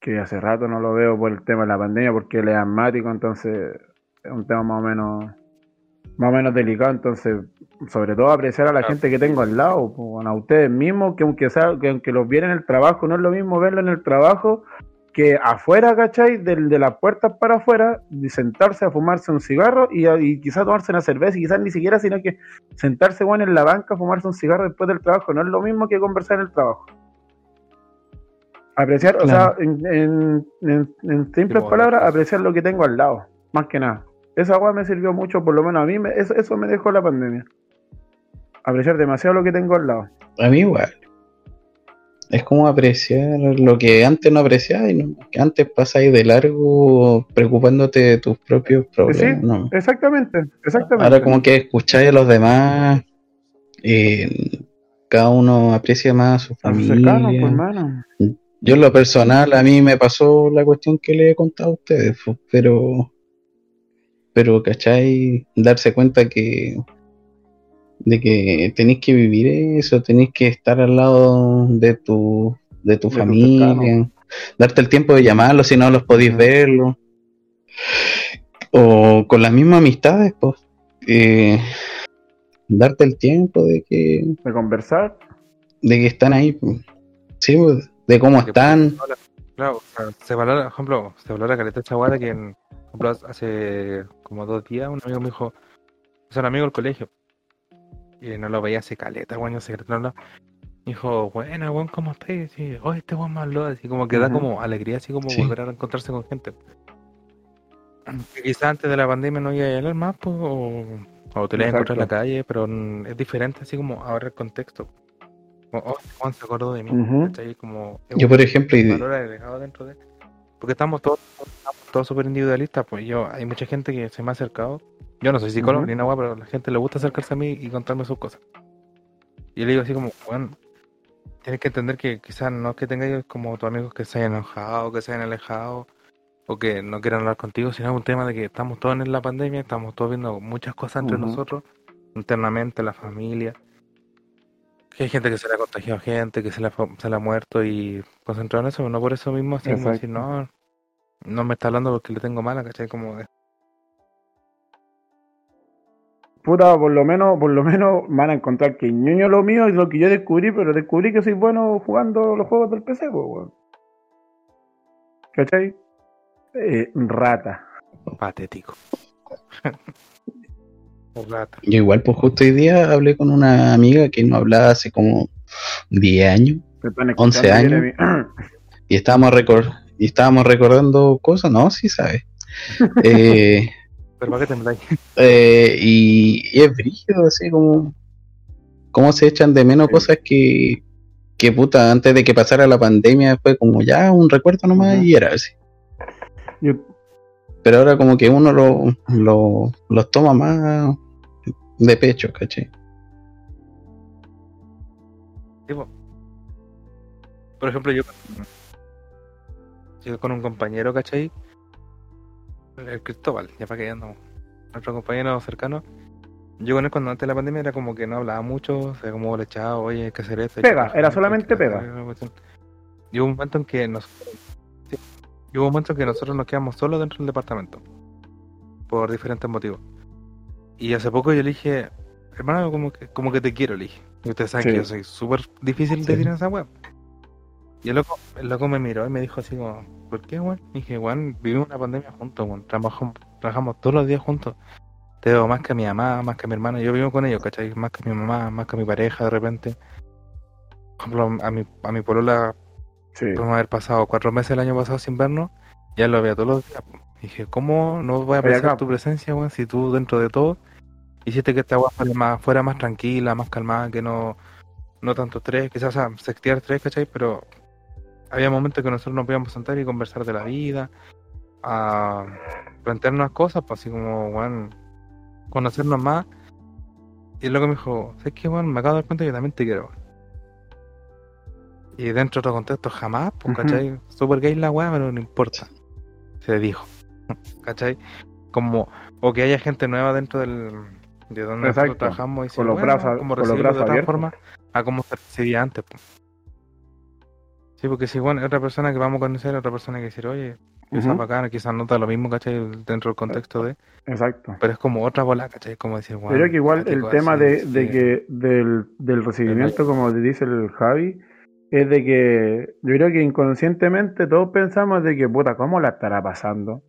que hace rato no lo veo por el tema de la pandemia porque él es asmático, entonces es un tema más o menos más o menos delicado, entonces sobre todo apreciar a la gente que tengo al lado, bueno, a ustedes mismos, que aunque sea, que aunque los viera en el trabajo, no es lo mismo verlo en el trabajo que afuera, ¿cachai? Del, de las puertas para afuera, y sentarse a fumarse un cigarro y, y quizás tomarse una cerveza, y quizás ni siquiera, sino que sentarse bueno en la banca, a fumarse un cigarro después del trabajo, no es lo mismo que conversar en el trabajo. Apreciar, o sea, en, en, en- en simples palabras, apreciar lo que tengo al lado, más que nada. Esa agua me sirvió mucho, por lo menos a mí, me- eso, eso me dejó la pandemia. Apreciar demasiado lo que tengo al lado. A mí igual. Es como apreciar lo que antes no apreciabas, y no- que antes pasáis de largo preocupándote de tus propios problemas. Sí, no. Exactamente, exactamente. Ahora como que escucháis a los demás, eh, cada uno aprecia más a su familia. pues, hermano. Yo en lo personal, a mí me pasó la cuestión que le he contado a ustedes, fu- pero, pero, ¿cachai? Darse cuenta que, de que tenéis que vivir eso, tenéis que estar al lado de tu, de tu De familia, darte el tiempo de llamarlos si no los podéis verlo, o con las mismas amistades, pues, eh, darte el tiempo de que, De conversar. de que están ahí, pues. sí, pues, de cómo Porque, están. Claro, o sea, se valora, por ejemplo, se valora caleta chaguara que en, por ejemplo, hace como dos días un amigo me dijo, es un amigo del colegio, y no lo veía hace caleta, weón, yo sé que no lo- Dijo, buena, weón, ¿cómo estás? Y oh, este weón más lo así como que da como alegría, así como Sí. volver a encontrarse con gente. Quizás antes de la pandemia no iba a hablar más, pues, o, O te la encuentras en la calle, pero es diferente así como ahora el contexto. Como, oh, Juan se acordó de mí. Como, Yo, un por ejemplo, y- valor agregado dentro de... Porque estamos todos estamos todos súper individualistas, pues yo, hay mucha gente que se me ha acercado. Yo no soy psicólogo Ujú. ni nada, pero a la gente le gusta acercarse a mí y contarme sus cosas. Y le digo así como, bueno, tienes que entender que quizás no es que tengáis como tus amigos que se hayan enojado, que se hayan alejado, o que no quieran hablar contigo, sino es un tema de que estamos todos en la pandemia, estamos todos viendo muchas cosas entre nosotros, internamente, la familia. Que hay gente que se le ha contagiado a gente, que se le ha, fa- se le ha muerto y concentrado en eso, pero no por eso mismo, así como decir, no, no me está hablando porque le tengo mala, ¿cachai? Como de- Puta, por lo menos, por lo menos van a encontrar que ñoño lo mío es lo que yo descubrí, pero descubrí que soy bueno jugando los juegos del PC, pues, weón. ¿Cachai? Eh, rata. patético. (laughs) Rata. yo igual, pues justo hoy día hablé con una amiga que no hablaba hace como 10 años Te están 11 escuchando, años. (clears throat) Y estábamos, y estábamos recordando cosas, no, sí sabes. (laughs) Eh, Pero ¿para qué tembláis? (laughs) eh, y, y es brígido, así como, cómo se echan de menos Sí. cosas que, que puta, antes de que pasara la pandemia fue como ya un recuerdo nomás y era así. Yo- Pero ahora como que uno lo, lo, los toma más de pecho. Tipo, por ejemplo, yo, yo con un compañero, ¿cachai? El Cristóbal, ya para que ya andamos. Nuestro compañero cercano. Yo con él cuando antes de la pandemia era como que no hablaba mucho, se como le echaba, oye, hay que hacer esto. Pega, era solamente pega. Y hubo un momento en que nos... sí, y hubo un momento en que nosotros nos quedamos solos dentro del departamento. Por diferentes motivos. Y hace poco yo le dije, hermano, como que, como que te quiero, le dije. Y ustedes saben Sí. que yo soy súper difícil de Sí. tirar esa web. Y el loco, el loco me miró y me dijo así como, ¿por qué, weón? Dije, weón, vivimos una pandemia juntos, weón. Trabajamos, trabajamos todos los días juntos. Te veo más que a mi mamá, más que a mi hermano. Yo vivo con ellos, ¿cachai? Más que a mi mamá, más que a mi pareja de repente. Por ejemplo, a mi, a mi polola Sí. podemos haber pasado cuatro meses el año pasado sin vernos. Ya lo veía todos los días. Dije, ¿cómo no voy a apreciar tu presencia, weón? Si tú dentro de todo hiciste que esta agua fuera más, fuera más tranquila, más calmada, que no, no tanto estrés, quizás sea, sextear estrés, ¿cachai? Pero había momentos que nosotros nos podíamos sentar y conversar de la vida, a plantearnos cosas, pues así como, weón, conocernos más. Y luego me dijo, ¿sabes qué, weón? Me acabo de dar cuenta que yo también te quiero. Y dentro de otro contexto, jamás, pues, Ujú. ¿cachai? Super gay la weá, pero no importa. Se dijo, (laughs) ¿cachai? Como, o que haya gente nueva dentro del, de donde nosotros Exacto. trabajamos y Con los bueno, brazos- como con los recibirlo brazos de otra forma a como se recibía antes, pues. Sí, porque si, bueno, otra persona que vamos a conocer, otra persona que decir, oye, quizás Ujú. bacana, quizás no da lo mismo, ¿cachai? Dentro del contexto de, Exacto. pero es como otra bola, ¿cachai? Como decir, Yo bueno, creo que igual el cuático, tema así, de, sí. de que del, del recibimiento, como dice el Javi, es de que yo creo que inconscientemente todos pensamos de que, puta, ¿cómo la estará pasando?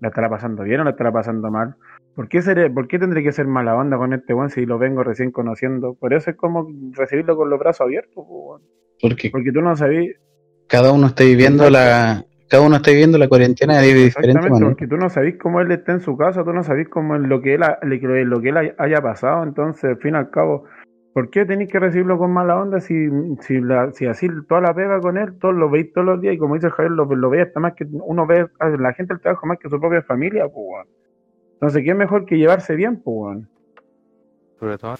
¿La estará pasando bien o la estará pasando mal? ¿Por qué, seré, ¿Por qué tendré que ser mala onda con este weón si lo vengo recién conociendo? Por eso es como recibirlo con los brazos abiertos, po, weón. Porque porque tú no sabías, cada uno está viviendo la cada uno está viviendo la cuarentena de diferente exactamente, manera. porque tú no sabís cómo él está en su casa, tú no sabís cómo es lo que él, ha- lo que lo que él hay- haya pasado, entonces, al fin y al cabo, ¿Por qué tenéis que recibirlo con mala onda si, si, la, si así toda la pega con él, todos lo veis todos los días y como dice Javier, lo, lo veis hasta más que uno ve a la gente el trabajo más que su propia familia, pues, weón. Entonces, ¿qué es mejor que llevarse bien, pues, weón? Sobre todo,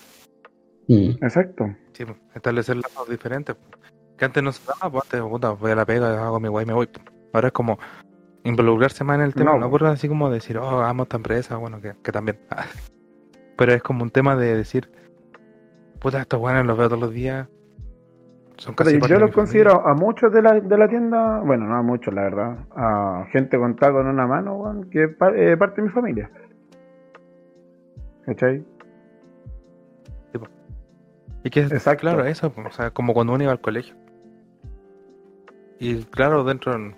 Mm. Exacto. sí, establecer lazos diferentes. Que antes no se daba, pues antes, puta, voy a la pega, hago mi guay y me voy. Ahora es como involucrarse más en el tema, No, no, por así como decir, oh, amo esta empresa, bueno, que, que también. (laughs) Pero es como un tema de decir, puta, estos buenos los veo todos los días. Son casi yo los considero a muchos de la, de la tienda, bueno, no a muchos, la verdad, a gente contada con una mano, weón, que es eh, parte de mi familia. ¿Cachai? Y que Exacto. claro, eso, o sea, como cuando uno iba al colegio. Y claro, dentro, en-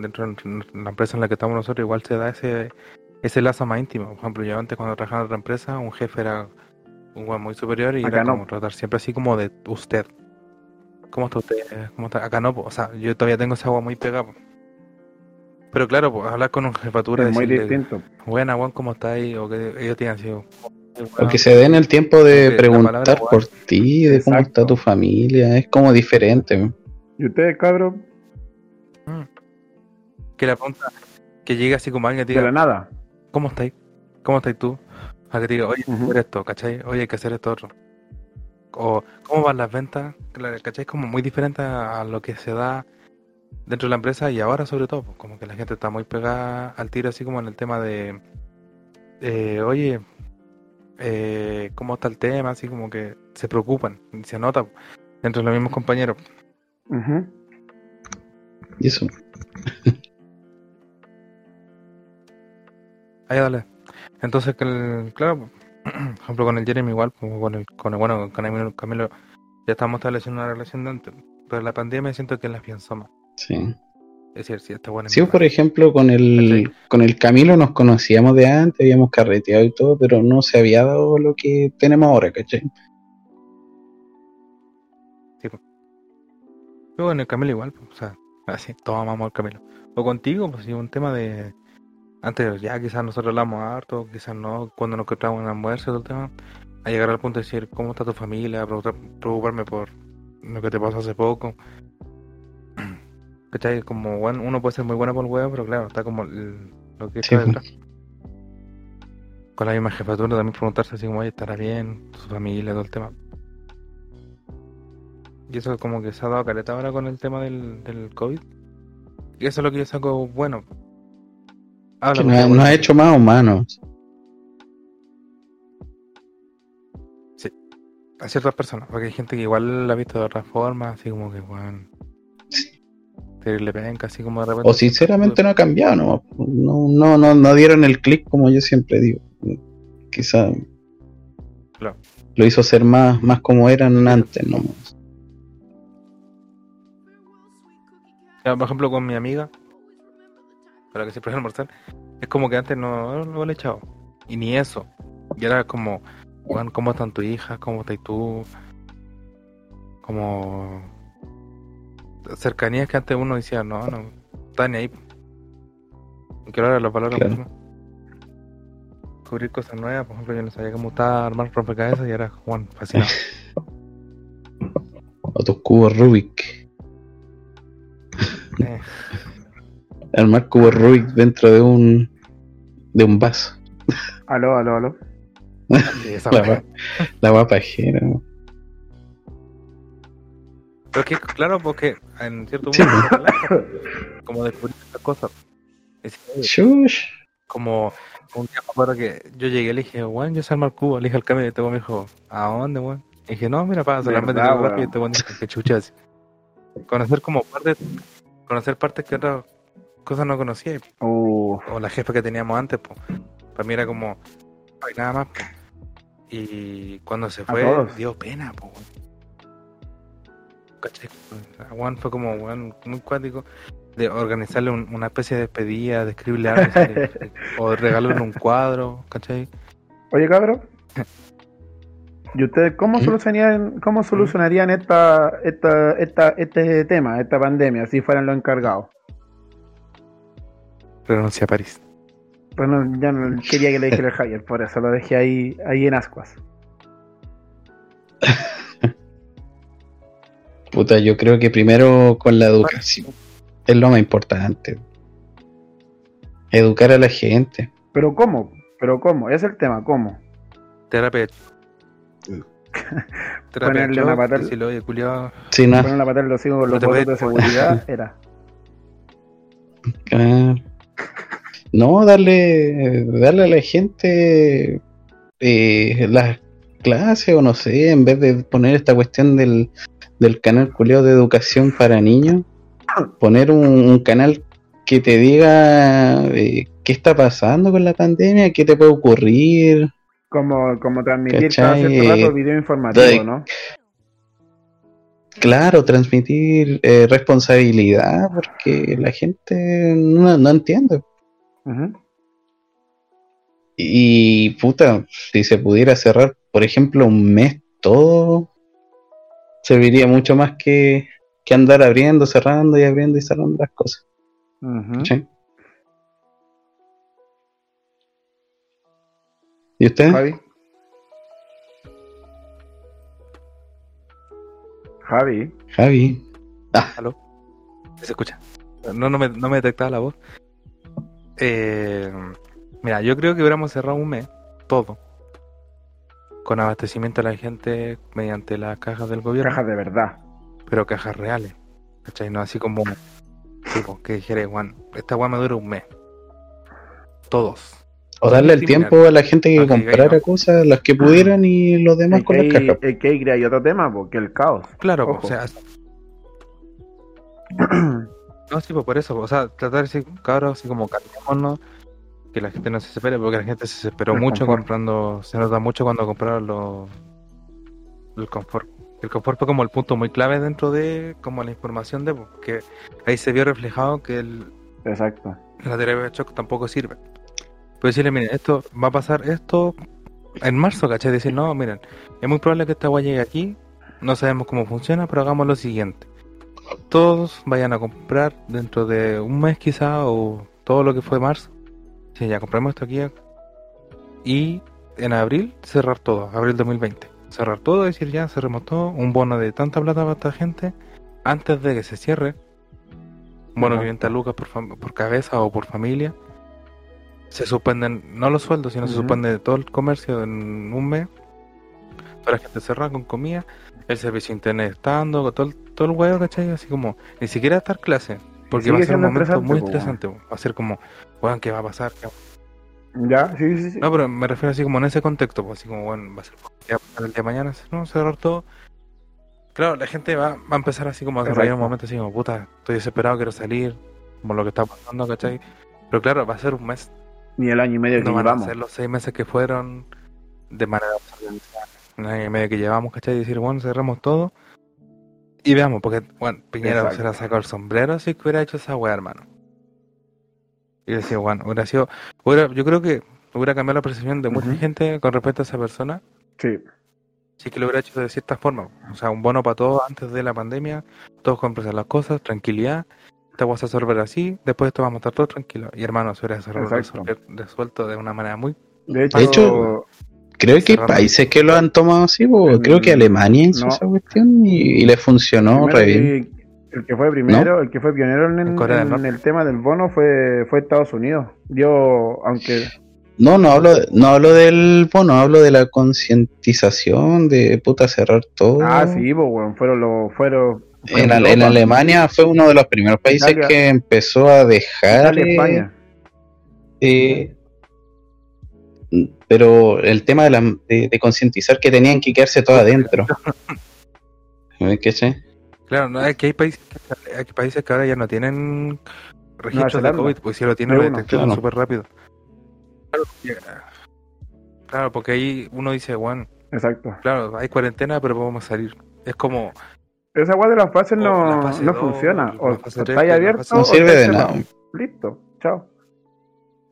dentro de la empresa en la que estamos nosotros, igual se da ese, ese lazo más íntimo. Por ejemplo, yo antes cuando trabajaba en otra empresa, un jefe era un guay muy superior y Acá era no. como tratar siempre así como de usted. ¿Cómo está usted? ¿Cómo está? Acá no, o sea, yo todavía tengo esa agua muy pegada. pues. Pero claro, pues hablar con un jefatura, Es muy distinto. buena, Juan, ¿cómo está ahí? O que ellos te O que se den el tiempo de preguntar palabra por ti, de cómo Exacto. está tu familia. Es como diferente. ¿Y ustedes, cabros? Que la pregunta, que llegue así como alguien te De la diga, nada. ¿cómo estáis? ¿Cómo estáis tú? A que te diga, oye, hay que hacer esto, ¿cachai? Oye, hay que hacer esto otro. O, ¿cómo van las ventas? Claro, ¿Cachai? Es como muy diferente a, lo que se da dentro de la empresa y ahora sobre todo, pues, como que la gente está muy pegada al tiro, así como en el tema de, eh, oye, eh, ¿cómo está el tema? Así como que se preocupan, y se nota pues, entre los mismos compañeros. Y eso. (laughs) Ahí dale. Entonces, que el- claro, (clears throat) por ejemplo, con el Jeremy igual, como con el, con el bueno, con Camilo, Camilo, ya estamos estableciendo una relación de antes. Pero la pandemia siento que la afianzó más. Sí. Es decir, sí, está bueno. Sí, por ejemplo, con el, con el Camilo nos conocíamos de antes, habíamos carreteado y todo, pero no se había dado lo que tenemos ahora, ¿cachai? Yo con el Camilo igual, pues, o sea, así, todos amamos al Camilo. O contigo, pues sí, un tema de. Antes ya quizás nosotros hablamos harto, quizás no, cuando nos encontramos en el almuerzo, todo el tema. A llegar al punto de decir, ¿cómo está tu familia? Preocuparme por lo que te pasó hace poco. (clears throat) ¿Cachai? Como, bueno, uno puede ser muy bueno por el huevo, pero claro, está como el- lo que Sí, está pues. detrás. Con la misma jefatura también preguntarse así como, oye, ¿estará bien? Su familia, todo el tema. Y eso como que se ha dado caleta ahora con el tema del, del COVID. Y eso es lo que yo saco bueno. Habla Que con nos, ha hecho más humanos. a ciertas personas, porque hay gente que igual la ha visto de otra forma, así como que, bueno, le penca, así como de repente. O sinceramente no ha cambiado, no, no, no, no, no dieron el clic como yo siempre digo. Quizá Claro. lo hizo ser más, más como eran antes, ¿no? Por ejemplo, con mi amiga, para que siempre es almorzar, es como que antes no, no le echaba. Y ni eso. Y era como, Juan, ¿cómo están tu hija? ¿Cómo estás tú? Como cercanías que antes uno decía, no, no, está ni ahí. Que ahora los valores Claro. Descubrir cosas nuevas, por ejemplo, yo no sabía cómo estaba armar rompecabezas y era Juan, fascinado. (laughs) O tus cubos Rubik. Eh, Armar cubos Rubik dentro de un de un vaso. Aló, aló, aló. (laughs) esa La, la guapajera. Pero es que, claro, porque en cierto Sí, (laughs) como descubrir estas cosas. Decir, como un día me acuerdo que yo llegué y le dije, weón, yo sé armar cubo, le dije al cambio y weón me dijo, ¿a dónde, weón? Y dije, no, mira, para solamente ¿Verdad, rápido y weón? este weón dijo, qué chuchas. Conocer como partes, conocer partes que otras cosas no conocía, Uh, o la jefa que teníamos antes, pues. Para mí era como, no hay nada más, po. Y cuando se fue, dio pena, pues. A Juan fue como, weón, muy cuático de organizarle un- una especie de despedida, de escribirle algo, (laughs) o regalarle un cuadro, ¿cachai? Oye, cabrón. (laughs) ¿Y ustedes cómo solucionarían, cómo solucionarían esta, esta, esta, este tema, esta pandemia, si fueran los encargados? Renuncia a París. Pues no, ya no quería que le dijera el (laughs) Javier, por eso lo dejé ahí, ahí en ascuas. (laughs) Puta, yo creo que primero con la educación. Es lo más importante. Educar a la gente. Pero ¿cómo? Pero ¿cómo? Ese es el tema, ¿cómo? Terapia. (laughs) Ponerle una patada- decirle, oye, culiao, Si no, Poner la patada en los hijos con No los botones de seguridad, (laughs) era. No, darle, darle a la gente eh, las clases o no sé, en vez de poner esta cuestión del, del canal culiao de educación para niños, poner un, un canal que te diga eh, qué está pasando con la pandemia, qué te puede ocurrir. Como, como transmitir ¿Cachai? cada cierto rato video informativo, ¿no? Claro, transmitir eh, responsabilidad porque la gente no, no entiende. Y puta, si se pudiera cerrar, por ejemplo, un mes todo, serviría mucho más que, que andar abriendo, cerrando y abriendo y cerrando las cosas. ¿Y usted? Javi. Javi. Javi. Ah. ¿Aló? ¿Se escucha? No, no me, no me detectaba la voz. Eh, mira, yo creo que hubiéramos cerrado un mes, todo, con abastecimiento a la gente mediante las cajas del gobierno. Cajas de verdad. Pero cajas reales. ¿Cachai? No así como tipo, que dijera, Juan, esta Juan me dura un mes. Todos. O darle el tiempo a la gente que Ah, comprara no. cosas, las que pudieran y los demás con que, las cajas. es que hay otro tema, porque el caos. Claro, Ojo. o sea. (clears throat) No, sí, pues por eso. O sea, tratar de decir, cabros, así como calmémonos. Que la gente no se desespere, porque la gente se desesperó El mucho confort. comprando. Se nota mucho cuando compraron los. El confort. El confort fue como el punto muy clave dentro de como la información de porque ahí se vio reflejado que el, Exacto. la terapia de shock tampoco sirve. Pues decirle, miren, esto va a pasar esto en marzo, ¿cachai? Decir, no, miren, es muy probable que esta agua llegue aquí, no sabemos cómo funciona, pero hagamos lo siguiente. Todos vayan a comprar dentro de un mes quizá, o todo lo que fue marzo. Si ya compramos esto aquí. Y en abril cerrar todo, abril 2020. Cerrar todo, decir ya, cerremos todo, un bono de tanta plata para esta gente, antes de que se cierre. Exacto. 500 lucas por, por cabeza o por familia. Se suspenden, no los sueldos, sino se suspende todo el comercio en un mes. Toda la gente cerrada con comida. El servicio internet estando, todo el, todo el huevo, ¿cachai? Así como, ni siquiera estar clase. Porque va a ser un momento muy po. Va a ser como, weón, ¿qué va a pasar? ¿Qué va Ya, sí, sí, sí. no, pero me refiero así como en ese contexto, pues así como, bueno, va a ser ¿qué va a pasar el día de mañana, no, cerrar todo. Claro, la gente va, va a empezar así como a desarrollar un Exacto. momento así como, puta, estoy desesperado, quiero salir, como lo que está pasando, ¿cachai? Pero claro, va a ser un mes, Ni el año y medio que no van a llevamos. ser los seis meses que fueron de manera organizada, un año y medio que llevamos, ¿cachai? Y decir, bueno, cerramos todo y veamos, porque, bueno, Piñera Exacto. se la sacó el sombrero que hubiera hecho esa weá, hermano. Y decía, bueno, hubiera sido, hubiera, yo creo que hubiera cambiado la percepción de mucha Ujú. gente con respecto a esa persona Sí, sí que lo hubiera hecho de cierta forma. O sea, un bono para todos antes de la pandemia, todos compren las cosas, tranquilidad. Esta vas a resolver así, después esto vamos a estar todos tranquilos. Y hermano, se hubiera resuelto, de una manera muy. de hecho, De hecho, Creo que hay países que lo han tomado así, creo que Alemania hizo no. esa cuestión y, y le funcionó re bien. el que fue primero, el que fue pionero en, En en- en el tema del bono fue, fue Estados Unidos. Dio, aunque No, no hablo, no hablo del bono, hablo de la concientización de puta cerrar todo. Ah, sí, pues, weón, fueron los, fueron... En, en Alemania fue uno de los primeros países Italia- que empezó a dejar. Italia, eh, España. eh, pero el tema de, la, de, de concientizar que tenían que quedarse todo adentro. (laughs) ¿Me cachai? Claro, no, es que hay países, que- hay países que ahora ya no tienen registros de Zelanda. COVID, pues si lo tienen, De lo claro. súper rápido. Claro, porque- claro, porque ahí uno dice, bueno, Exacto. claro, hay cuarentena, pero podemos salir. Es como, Esa weá de las fases no, la fase no dos, funciona. O, o estáis la abierto fase- No sirve de nada. Listo, chao.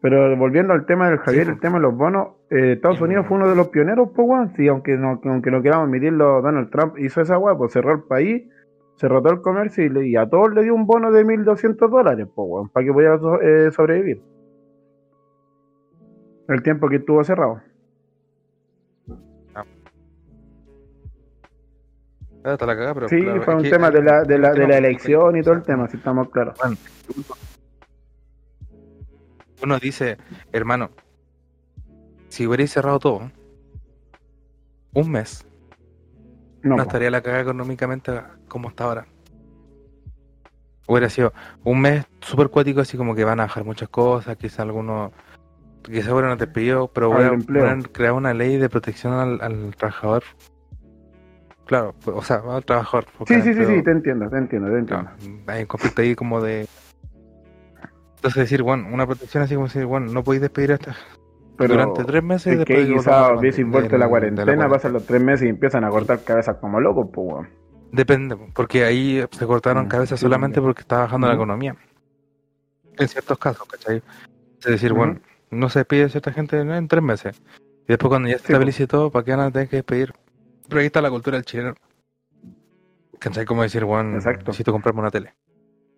Pero volviendo al tema del Javier, Sí, el tema de los bonos, eh, Estados Unidos fue uno de los pioneros, pues, weón. Sí, aunque no, aunque no queramos admitirlo, Donald Trump hizo esa weá, pues cerró el país, cerró todo el comercio y, le- y a todos le dio un bono de 1.200 dólares, pues, weón, para que pudiera so- eh, sobrevivir. El tiempo que estuvo cerrado. Ah, está la cagada, pero Sí, claro, fue un que tema de la, de la, de la elección y todo el tema, si estamos claros. Bueno, uno dice, hermano, si hubierais cerrado todo, un mes, No, estaría la cagada económicamente como está ahora. Hubiera sido un mes súper cuático, así como que van a bajar muchas cosas, quizá algunos, quizá hubieran despedido, pero hubieran, creado una ley de protección al, al trabajador. Claro, o sea, al trabajador. porque Sí, sí, sí, sí, te entiendo, te entiendo, te entiendo. Hay un conflicto ahí como de. Entonces decir, bueno, una protección así como decir, bueno, no podéis despedir a esta Pero durante tres meses. es después que quizás volvamos a la hubiese pandemia- vuelto la cuarentena, pasan los tres meses y empiezan a cortar cabezas como locos, pues. Depende, porque ahí se cortaron Mm, cabezas sí, solamente porque estaba bajando la economía. En ciertos casos, ¿cachai? Es decir, bueno, no se despide a cierta gente en, tres meses. Y después cuando ya se Sí, estabilice todo, ¿para qué van a tener que despedir? Pero ahí está la cultura del chileno. ¿Cachai? Como decir, bueno, Exacto. necesito comprarme una tele.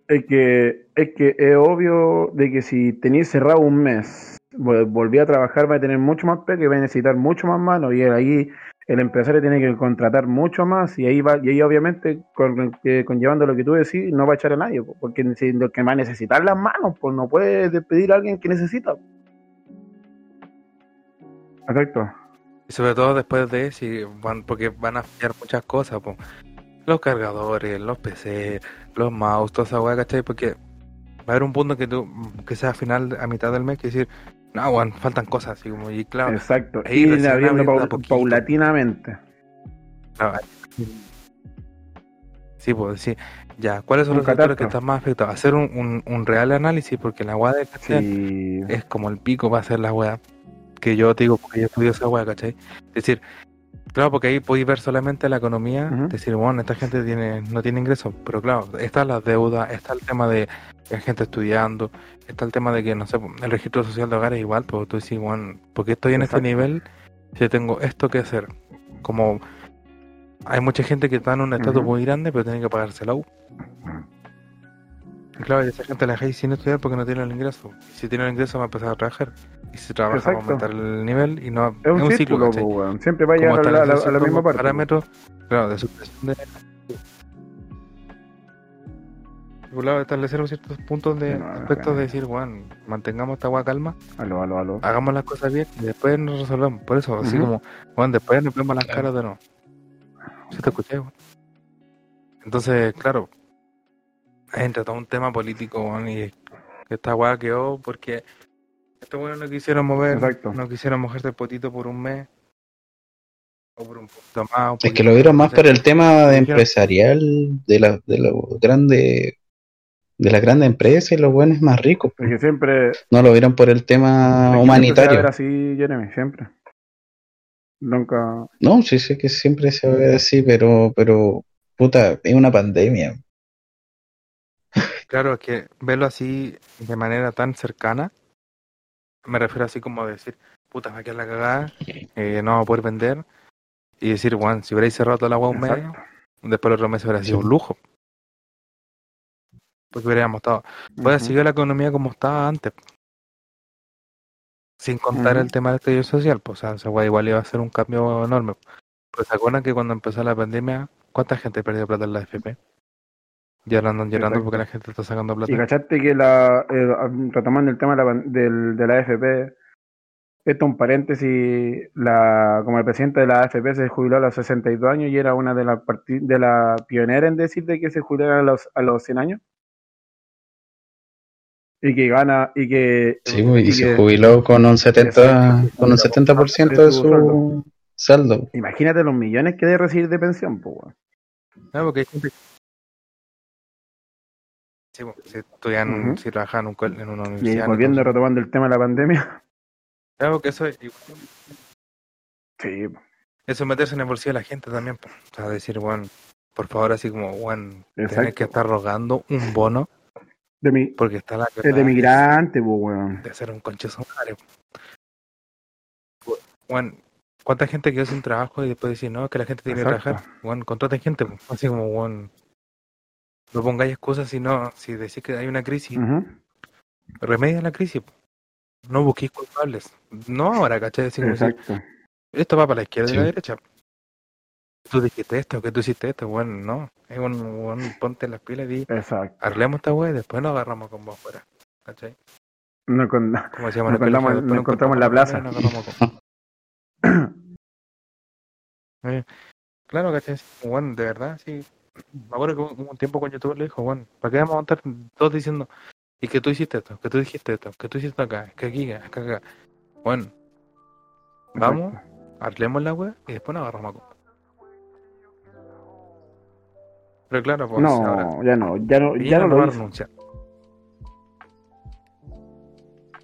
Es que, es que es obvio de que si tenéis cerrado un mes, vol- volví a trabajar, va a tener mucho más pegue, va a necesitar mucho más mano y ahí el empresario tiene que contratar mucho más y ahí va y ahí obviamente con, que- conllevando lo que tú decís no va a echar a nadie po, porque si lo que va a necesitar las manos pues no puede despedir a alguien que necesita exacto Y sobre todo después de, si van, porque van a fallar muchas cosas, los cargadores, los PC, los mouse, toda esa weá, ¿cachai? Porque va a haber un punto que tú, que sea a final, a mitad del mes, que decir, no, weón, faltan cosas, así como, y claro, exacto ahí ir recién abriendo paul- a poquito. paulatinamente claro, sí, pues sí, ya, ¿cuáles son Un los sectores que catastro. están más afectados? Hacer un, un, un real análisis, porque la weá de sí es como el pico para hacer la weá. Que yo te digo, porque yo estudio esa weá, ¿cachai? Es decir, claro, porque ahí podéis ver solamente la economía, Ujú. decir, bueno, esta gente tiene no tiene ingresos, pero claro, está la deuda, está el tema de la gente estudiando, está el tema de que, no sé, el registro social de hogares igual, pero tú decís, bueno, porque estoy en este nivel, si tengo esto que hacer, como hay mucha gente que está en un estatus muy grande, pero tiene que pagarse la U. Claro, y esa gente la dejáis sin estudiar porque no tiene el ingreso. Y si tiene el ingreso va a empezar a trabajar. Y si trabaja va a aumentar el nivel y no es un, círculo ¿cachai? po, weón. siempre va a llegar a la, a la- a la misma parte po. parámetros, claro, de supresión de... Un establecer ciertos puntos de Sí, no, aspectos no. de decir, bueno, mantengamos esta agua calma, aló aló aló hagamos las cosas bien y después nos resolvemos. Por eso, así como, bueno, después nos vemos las Claro. caras de nuevo. Si te escuché. Entonces, claro, entra todo un tema político, weón, y esta weá quedó porque estos weones no quisieron mover, Exacto. no quisieron mojarse el potito por un mes. O por un poquito más. Es que lo vieron más por el tema de empresarial de la de los grandes de las grandes empresas y los buenos más ricos. porque siempre No lo vieron por el tema Aquí siempre se va a humanitario. ver así Jeremy siempre nunca No, sí sé que siempre se va a ver así, pero, pero, puta, es una pandemia. Claro, es que verlo así de manera tan cercana, me refiero así como decir, puta, me queda la cagada, (laughs) eh, no vamos a poder vender, y decir, bueno, si hubierais cerrado toda la agua un Exacto. después el otro mes hubiera sido un lujo. Porque hubiéramos estado, puede Ujú. seguir la economía como estaba antes. Sin contar el tema del estallido social, pues, o sea, igual iba a ser un cambio enorme. Pues, ¿se acuerdan que cuando empezó la pandemia, cuánta gente perdió plata en la FP? Llorando Exacto. porque la gente está sacando plata. Y cachaste que la, eh, retomando el tema de la, del, de la AFP, esto un paréntesis, la, como el presidente de la AFP se jubiló a los 62 años y era una de las de la pionera en decir de que se jubilara a los, a los 100 años. Y que gana, y que... Sí, pues, y, y se que- jubiló con un 70, Exacto. con un 70% de su saldo. Imagínate los millones que debe recibir de pensión, pues. Claro, porque hay gente. Sí, si estudian, un- Ujú. si trabajan en, en una Y universidad. volviendo, entonces- retomando el tema de la pandemia, Claro que eso es, sí, eso es meterse en el bolsillo de la gente también. po. O sea, decir, bueno, por favor, así como, bueno, Exacto. que estar rogando un bono de, mi, porque está la es de migrante, pues, weón. de hacer un conchazo madre. Bueno, ¿cuánta gente quedó sin trabajo y después decir, no, que la gente tiene que trabajar? Bueno, contraten gente, po. así como, bueno, no pongáis excusas si no, si decís que hay una crisis, Ujú. remedia la crisis. No busquéis culpables. No ahora, ¿cachai? Decir, esto va para la izquierda y Sí. la derecha. Tú dijiste esto, que tú hiciste esto. Bueno, no. Es un, un- ponte las pilas y Exacto. arreglemos esta wea y después nos agarramos con vos fuera. ¿Cachai? No con, Como decíamos Nos encontramos- después nos encontramos en la plaza. y nos con- (clears throat) Eh, Claro, ¿cachai? Bueno, de verdad, sí. Me acuerdo que hubo un tiempo con YouTube le dijo, bueno, ¿para qué vamos a estar todos diciendo, y que tú hiciste esto, que tú dijiste esto, que tú hiciste acá, que aquí, que acá, acá? Bueno, vamos, arreglemos la wea y después nos agarramos a copa. Pero claro, pues ahora, No, ya no, ya no, ya no no va lo a hizo. renunciar.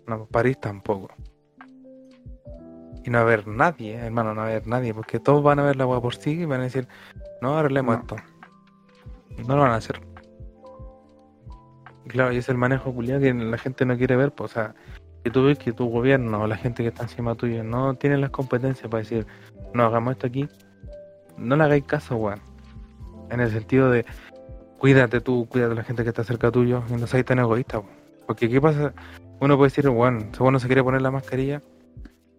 No, París tampoco. Y no va a haber nadie, hermano, no va a haber nadie, porque todos van a ver la wea por sí y van a decir, no, arreglemos No. esto. No lo van a hacer. Claro, y es el manejo culiado que la gente no quiere ver, pues, o sea, que tú ves que tu gobierno o la gente que está encima tuyo no tiene las competencias para decir, no hagamos esto aquí, no le hagáis caso, weón. En el sentido de, cuídate tú, cuídate la gente que está cerca tuyo y no seas tan egoísta, weón. Porque, ¿qué pasa? Uno puede decir, bueno, si uno se quiere poner la mascarilla,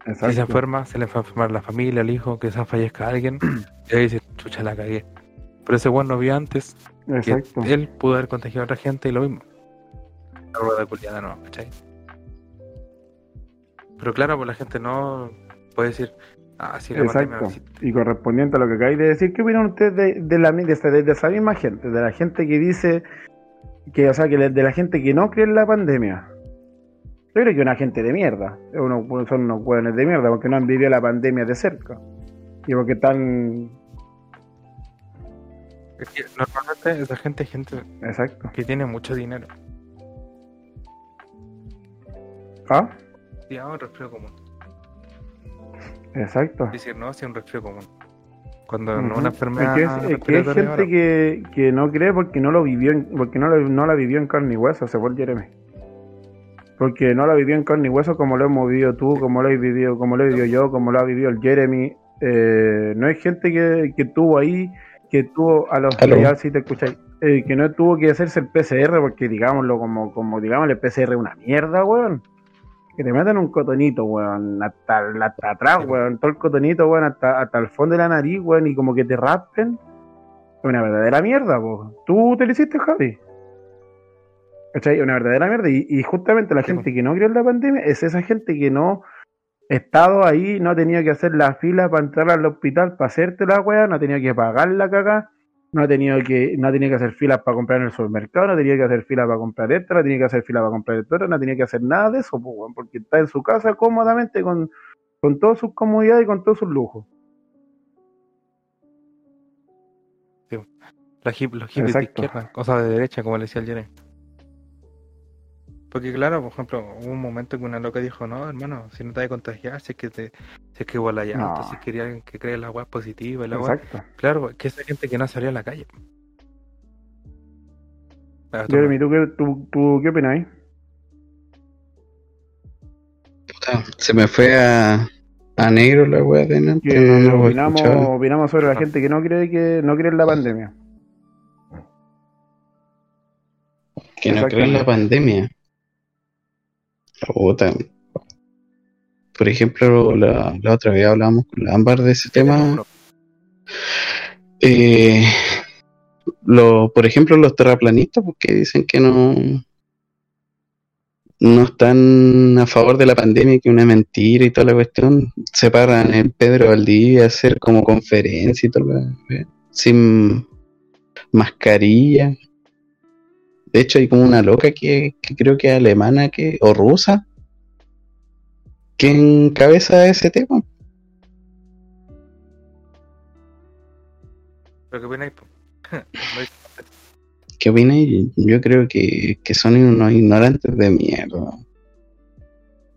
Si Exacto. se enferma, se le va a enfermar la familia, el hijo, que se fallezca alguien. (clears throat) y ahí dice, chucha, la cagué. Pero ese weón no vio antes que Exacto. él pudo haber contagiado a otra gente y lo mismo. La rueda culiada no, ¿cachai? Pero claro, pues la gente no puede decir, ah, sí, la Exacto. Y correspondiente a lo que acabáis de decir, ¿qué opinan ustedes de, de la, de, esa, de esa misma gente? De la gente que dice que, o sea, que de la gente que no cree en la pandemia. Yo creo que una gente de mierda. Uno- son unos hueones de mierda porque no han vivido la pandemia de cerca. Y porque están. Es que normalmente esa gente es gente Exacto. que tiene mucho dinero. ¿Ah? Sí, ah, un resfrío común. Exacto. Es decir, no, sí, un resfrío común. Cuando no una Es enfermedad. que es, es que hay respiratoria, gente que, que no cree porque no lo vivió en- porque no, lo- no la vivió en carne y hueso, se el Jeremy. Porque no la vivió en carne y hueso como lo hemos vivido tú, como lo he vivido, como lo he vivido yo, como lo ha vivido el Jeremy. Eh, no hay gente que, que tuvo ahí, que tuvo a los ya si te escucháis, eh, que no tuvo que hacerse el PCR porque digámoslo como, como digamos el PCR es una mierda, weón. Que te metan un cotonito, weón, hasta, hasta atrás, weón, todo el cotonito, weón, hasta, hasta el fondo de la nariz, weón, y como que te raspen. Es una verdadera mierda, po. ¿Tú te lo hiciste, Javi? ¿Cachai? Una verdadera mierda. Y, y justamente la gente que no cree en la pandemia es esa gente que no estado ahí, no tenido que hacer la fila para entrar al hospital, para hacerte la weá, no tenido que pagar la caca, no tenido que, no que hacer filas para comprar en el supermercado, no tenido que hacer fila para comprar esto, no tenido que hacer fila para comprar esto, no tenido que hacer nada de eso, weón, porque está en su casa cómodamente con, con todas sus comodidades y con todos sus lujos. Los, hip- los hippies de izquierda, o sea, de derecha, como le decía el Jeremy. Porque claro, por ejemplo, hubo un momento que una loca dijo, no, hermano, si no te vas a contagiar, si es que te, si es que igual hay No. alto, si es que hay alguien que cree en la weá positiva y la. Exacto. Claro, que esa gente que no salió a la calle. Ah, tú- Jeremy, ¿tú qué, tú, tú qué opináis? Puta, se me fue a, a negro la wea de no lo opinamos, opinamos sobre la Ah. gente que no cree que no cree en la pandemia. Que no creo en la pandemia. Puta. Por ejemplo, la, la otra vez hablábamos con Ámbar de ese tema. Eh, lo, por ejemplo, los terraplanistas, porque dicen que no, no están a favor de la pandemia, que una mentira y toda la cuestión, se paran en Pedro Valdivia a hacer como conferencia y todo, sin mascarilla. De hecho, hay como una loca que, que creo que es alemana que, o rusa que encabeza ese tema. ¿Pero qué opináis? (laughs) ¿Qué opináis? Yo creo que, que son unos ignorantes de mierda.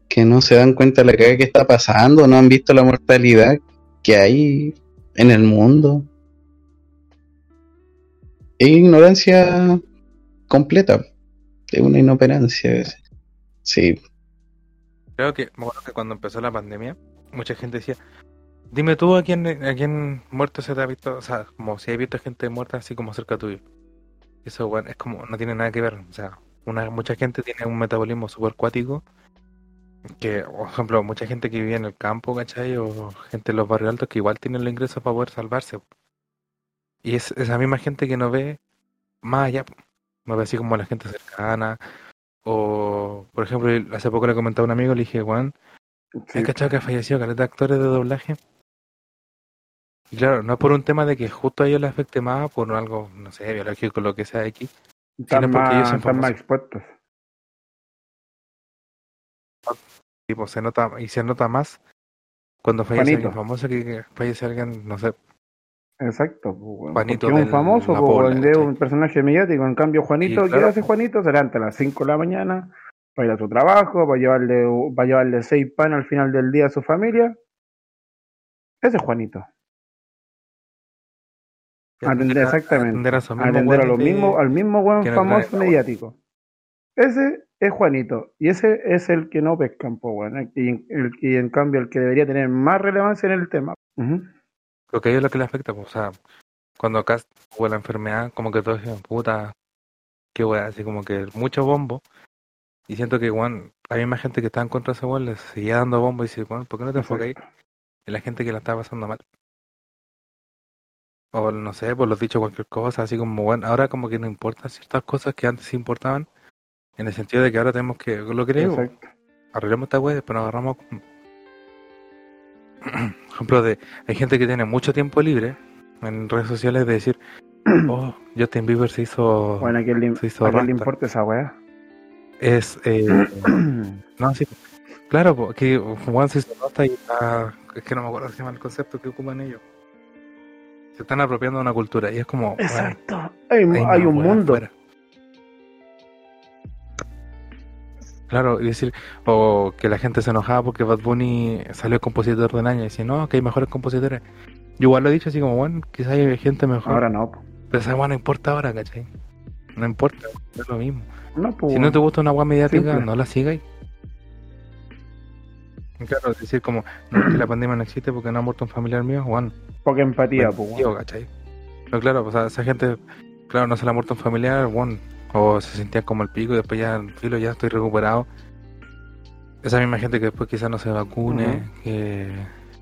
Que no se dan cuenta de la caga que está pasando, no han visto la mortalidad que hay en el mundo. Es ignorancia completa. Es una inoperancia. Sí, Creo que, acuerdo que cuando empezó la pandemia, mucha gente decía, dime tú a quién, a quién muerto se te ha visto, o sea, como si hay visto gente muerta así como cerca tuyo. Eso, bueno, es como, no tiene nada que ver, o sea, una, mucha gente tiene un metabolismo súper cuático, que, por ejemplo, mucha gente que vive en el campo, ¿cachai? O gente en los barrios altos que igual tienen los ingresos para poder salvarse. Y es esa misma gente que no ve más allá, no ve así como la gente cercana, o, por ejemplo, hace poco le comentaba a un amigo, le dije, Juan, Sí. ¿has cachado que ha fallecido caleta de actores de doblaje? Y claro, no es por un tema de que justo a ellos les afecte más, por algo, no sé, biológico, lo que sea X. Están, no, porque ellos son están más expuestos. Tipo, se nota, y se nota más cuando fallece Juanito. alguien famoso que que fallece alguien, no sé, Exacto. pues. Juanito Porque es un famoso, pues, un personaje mediático. En cambio, Juanito, ¿qué hace Juanito? Se levanta a las 5 de la mañana para ir a su trabajo, para llevarle, para llevarle seis pan al final del día a su familia. Ese es Juanito. Atender- exactamente. atender a, esos mismos atender a de- mismos, al mismo no famoso mediático. Ese es Juanito. Y ese es el que no pescan, po, weón. Y, el, y en cambio el que debería tener más relevancia en el tema. Ujú. Lo que a ellos lo que les afecta, pues, o sea, cuando acá hubo la enfermedad, como que todos decían, puta, qué wea, así como que mucho bombo. Y siento que, Juan, hay más gente que está en contra de esa weá, le seguía dando bombo y dice, bueno, ¿por qué no te enfocáis en la gente que la está pasando mal? O no sé, por los dicho cualquier cosa, así como, bueno, ahora como que no importan ciertas cosas que antes importaban, en el sentido de que ahora tenemos que, lo Exacto. arreglamos esta weá y después nos agarramos. (clears throat) Ejemplo de, hay gente que tiene mucho tiempo libre en redes sociales de decir, (clears throat) oh, Justin Bieber se hizo, Bueno, ¿a quién le, se hizo a quién le rasta". importa esa weá? Es, eh, (clears throat) no, sí, claro, porque Juan se hizo rasta y está, es que no me acuerdo cómo se llama el concepto que ocupan ellos. Se están apropiando de una cultura y es como, bueno, Exacto. Hay, hay hay más un mundo. afuera. Claro, y decir, o que la gente se enojaba porque Bad Bunny salió compositor del año y dice, no, que hay mejores compositores. Yo igual lo he dicho así como, bueno, quizás hay gente mejor. Ahora no. po. Pero esa weá no importa ahora, ¿cachai? No importa, es lo mismo. No, pues. Si no te gusta una weá mediática, Simple. no la sigáis. Y Claro, es decir, como, no es que la pandemia no existe porque no ha muerto un familiar mío, bueno, Poca empatía, pues. Tío, ¿cachai? Pero claro, o sea, esa gente, claro, no se le ha muerto un familiar, bueno, o se sentían como el pico y después ya, filo, ya estoy recuperado. Esa misma gente que después quizás no se vacune, que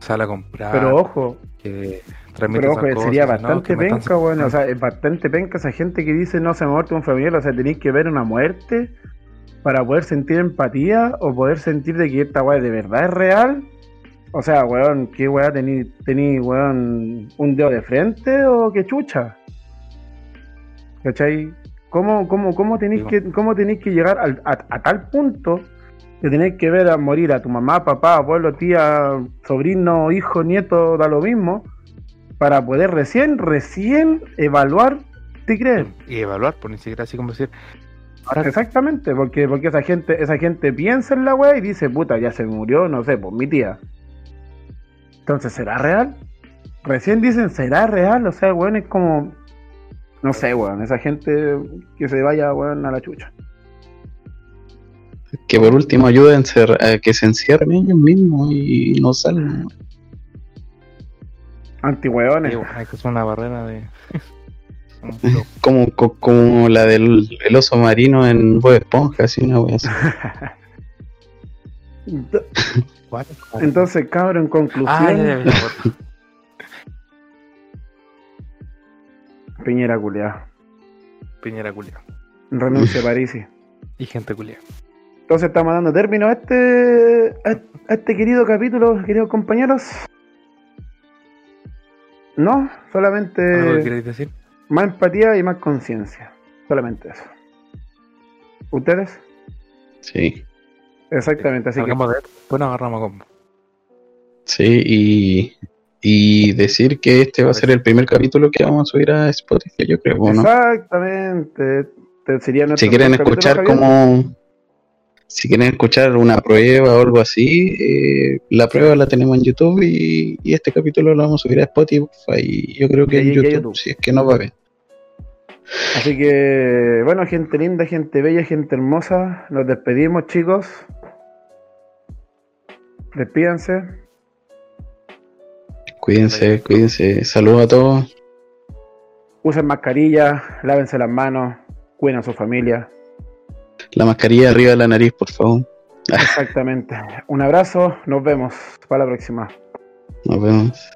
sale a comprar, Pero ojo, que pero ojo, cosas, sería ¿no? bastante están penca, bueno, o sea, es bastante penca esa gente que dice no se ha muerto un familiar, o sea, tenéis que ver una muerte para poder sentir empatía o poder sentir de que esta weá de verdad es real. O sea, weón, ¿qué weá tení, tení, weón, un dedo de frente o qué chucha? ¿Cachai? ¿Cómo, cómo, cómo tenéis que, cómo tenéis que llegar al- a, a tal punto de tener que ver a morir a tu mamá, papá, abuelo, tía, sobrino, hijo, nieto, da lo mismo, para poder recién, recién evaluar si crees? Y evaluar, por ni siquiera así como decir, ahora Exactamente, porque, porque esa gente, esa gente piensa en la weá y dice, puta, ya se murió, no sé, pues mi tía. Entonces, ¿será real? Recién dicen, ¿será real? O sea, weón, es como. No sé, weón, esa gente que se vaya, weón, a la chucha. Que por último ayuden a a que se encierren ellos mismos y no salgan. Hay que hacer una barrera de... (laughs) (laughs) Como, co- como la del el oso marino en Bob Esponja, así una wea así. (laughs) Entonces, cabrón, en conclusión, Ah, ya, ya, ya, Piñera culiá. Piñera culia. Renuncia a (laughs) Parisi. Y gente culia. Entonces estamos dando término a este, a este querido capítulo, queridos compañeros. No, ¿Algo solamente queréis decir? más empatía y más conciencia. Solamente eso. ¿Ustedes? Sí, Exactamente, así que de nos agarramos con... sí, y, y decir que este va a ser el primer capítulo que vamos a subir a Spotify, yo creo, ¿no? exactamente. Sería Si quieren escuchar como si quieren escuchar una prueba o algo así, eh, la prueba la tenemos en YouTube y, y este capítulo lo vamos a subir a Spotify y yo creo que en YouTube, YouTube. si es que no va a ver. Así que, bueno, gente linda, gente bella, gente hermosa. Nos despedimos, chicos. Despídanse. Cuídense, cuídense. Saludos a todos. Usen mascarilla, lávense las manos, cuiden a su familia. La mascarilla arriba de la nariz, por favor. Exactamente. Un abrazo, nos vemos. Para la próxima. Nos vemos.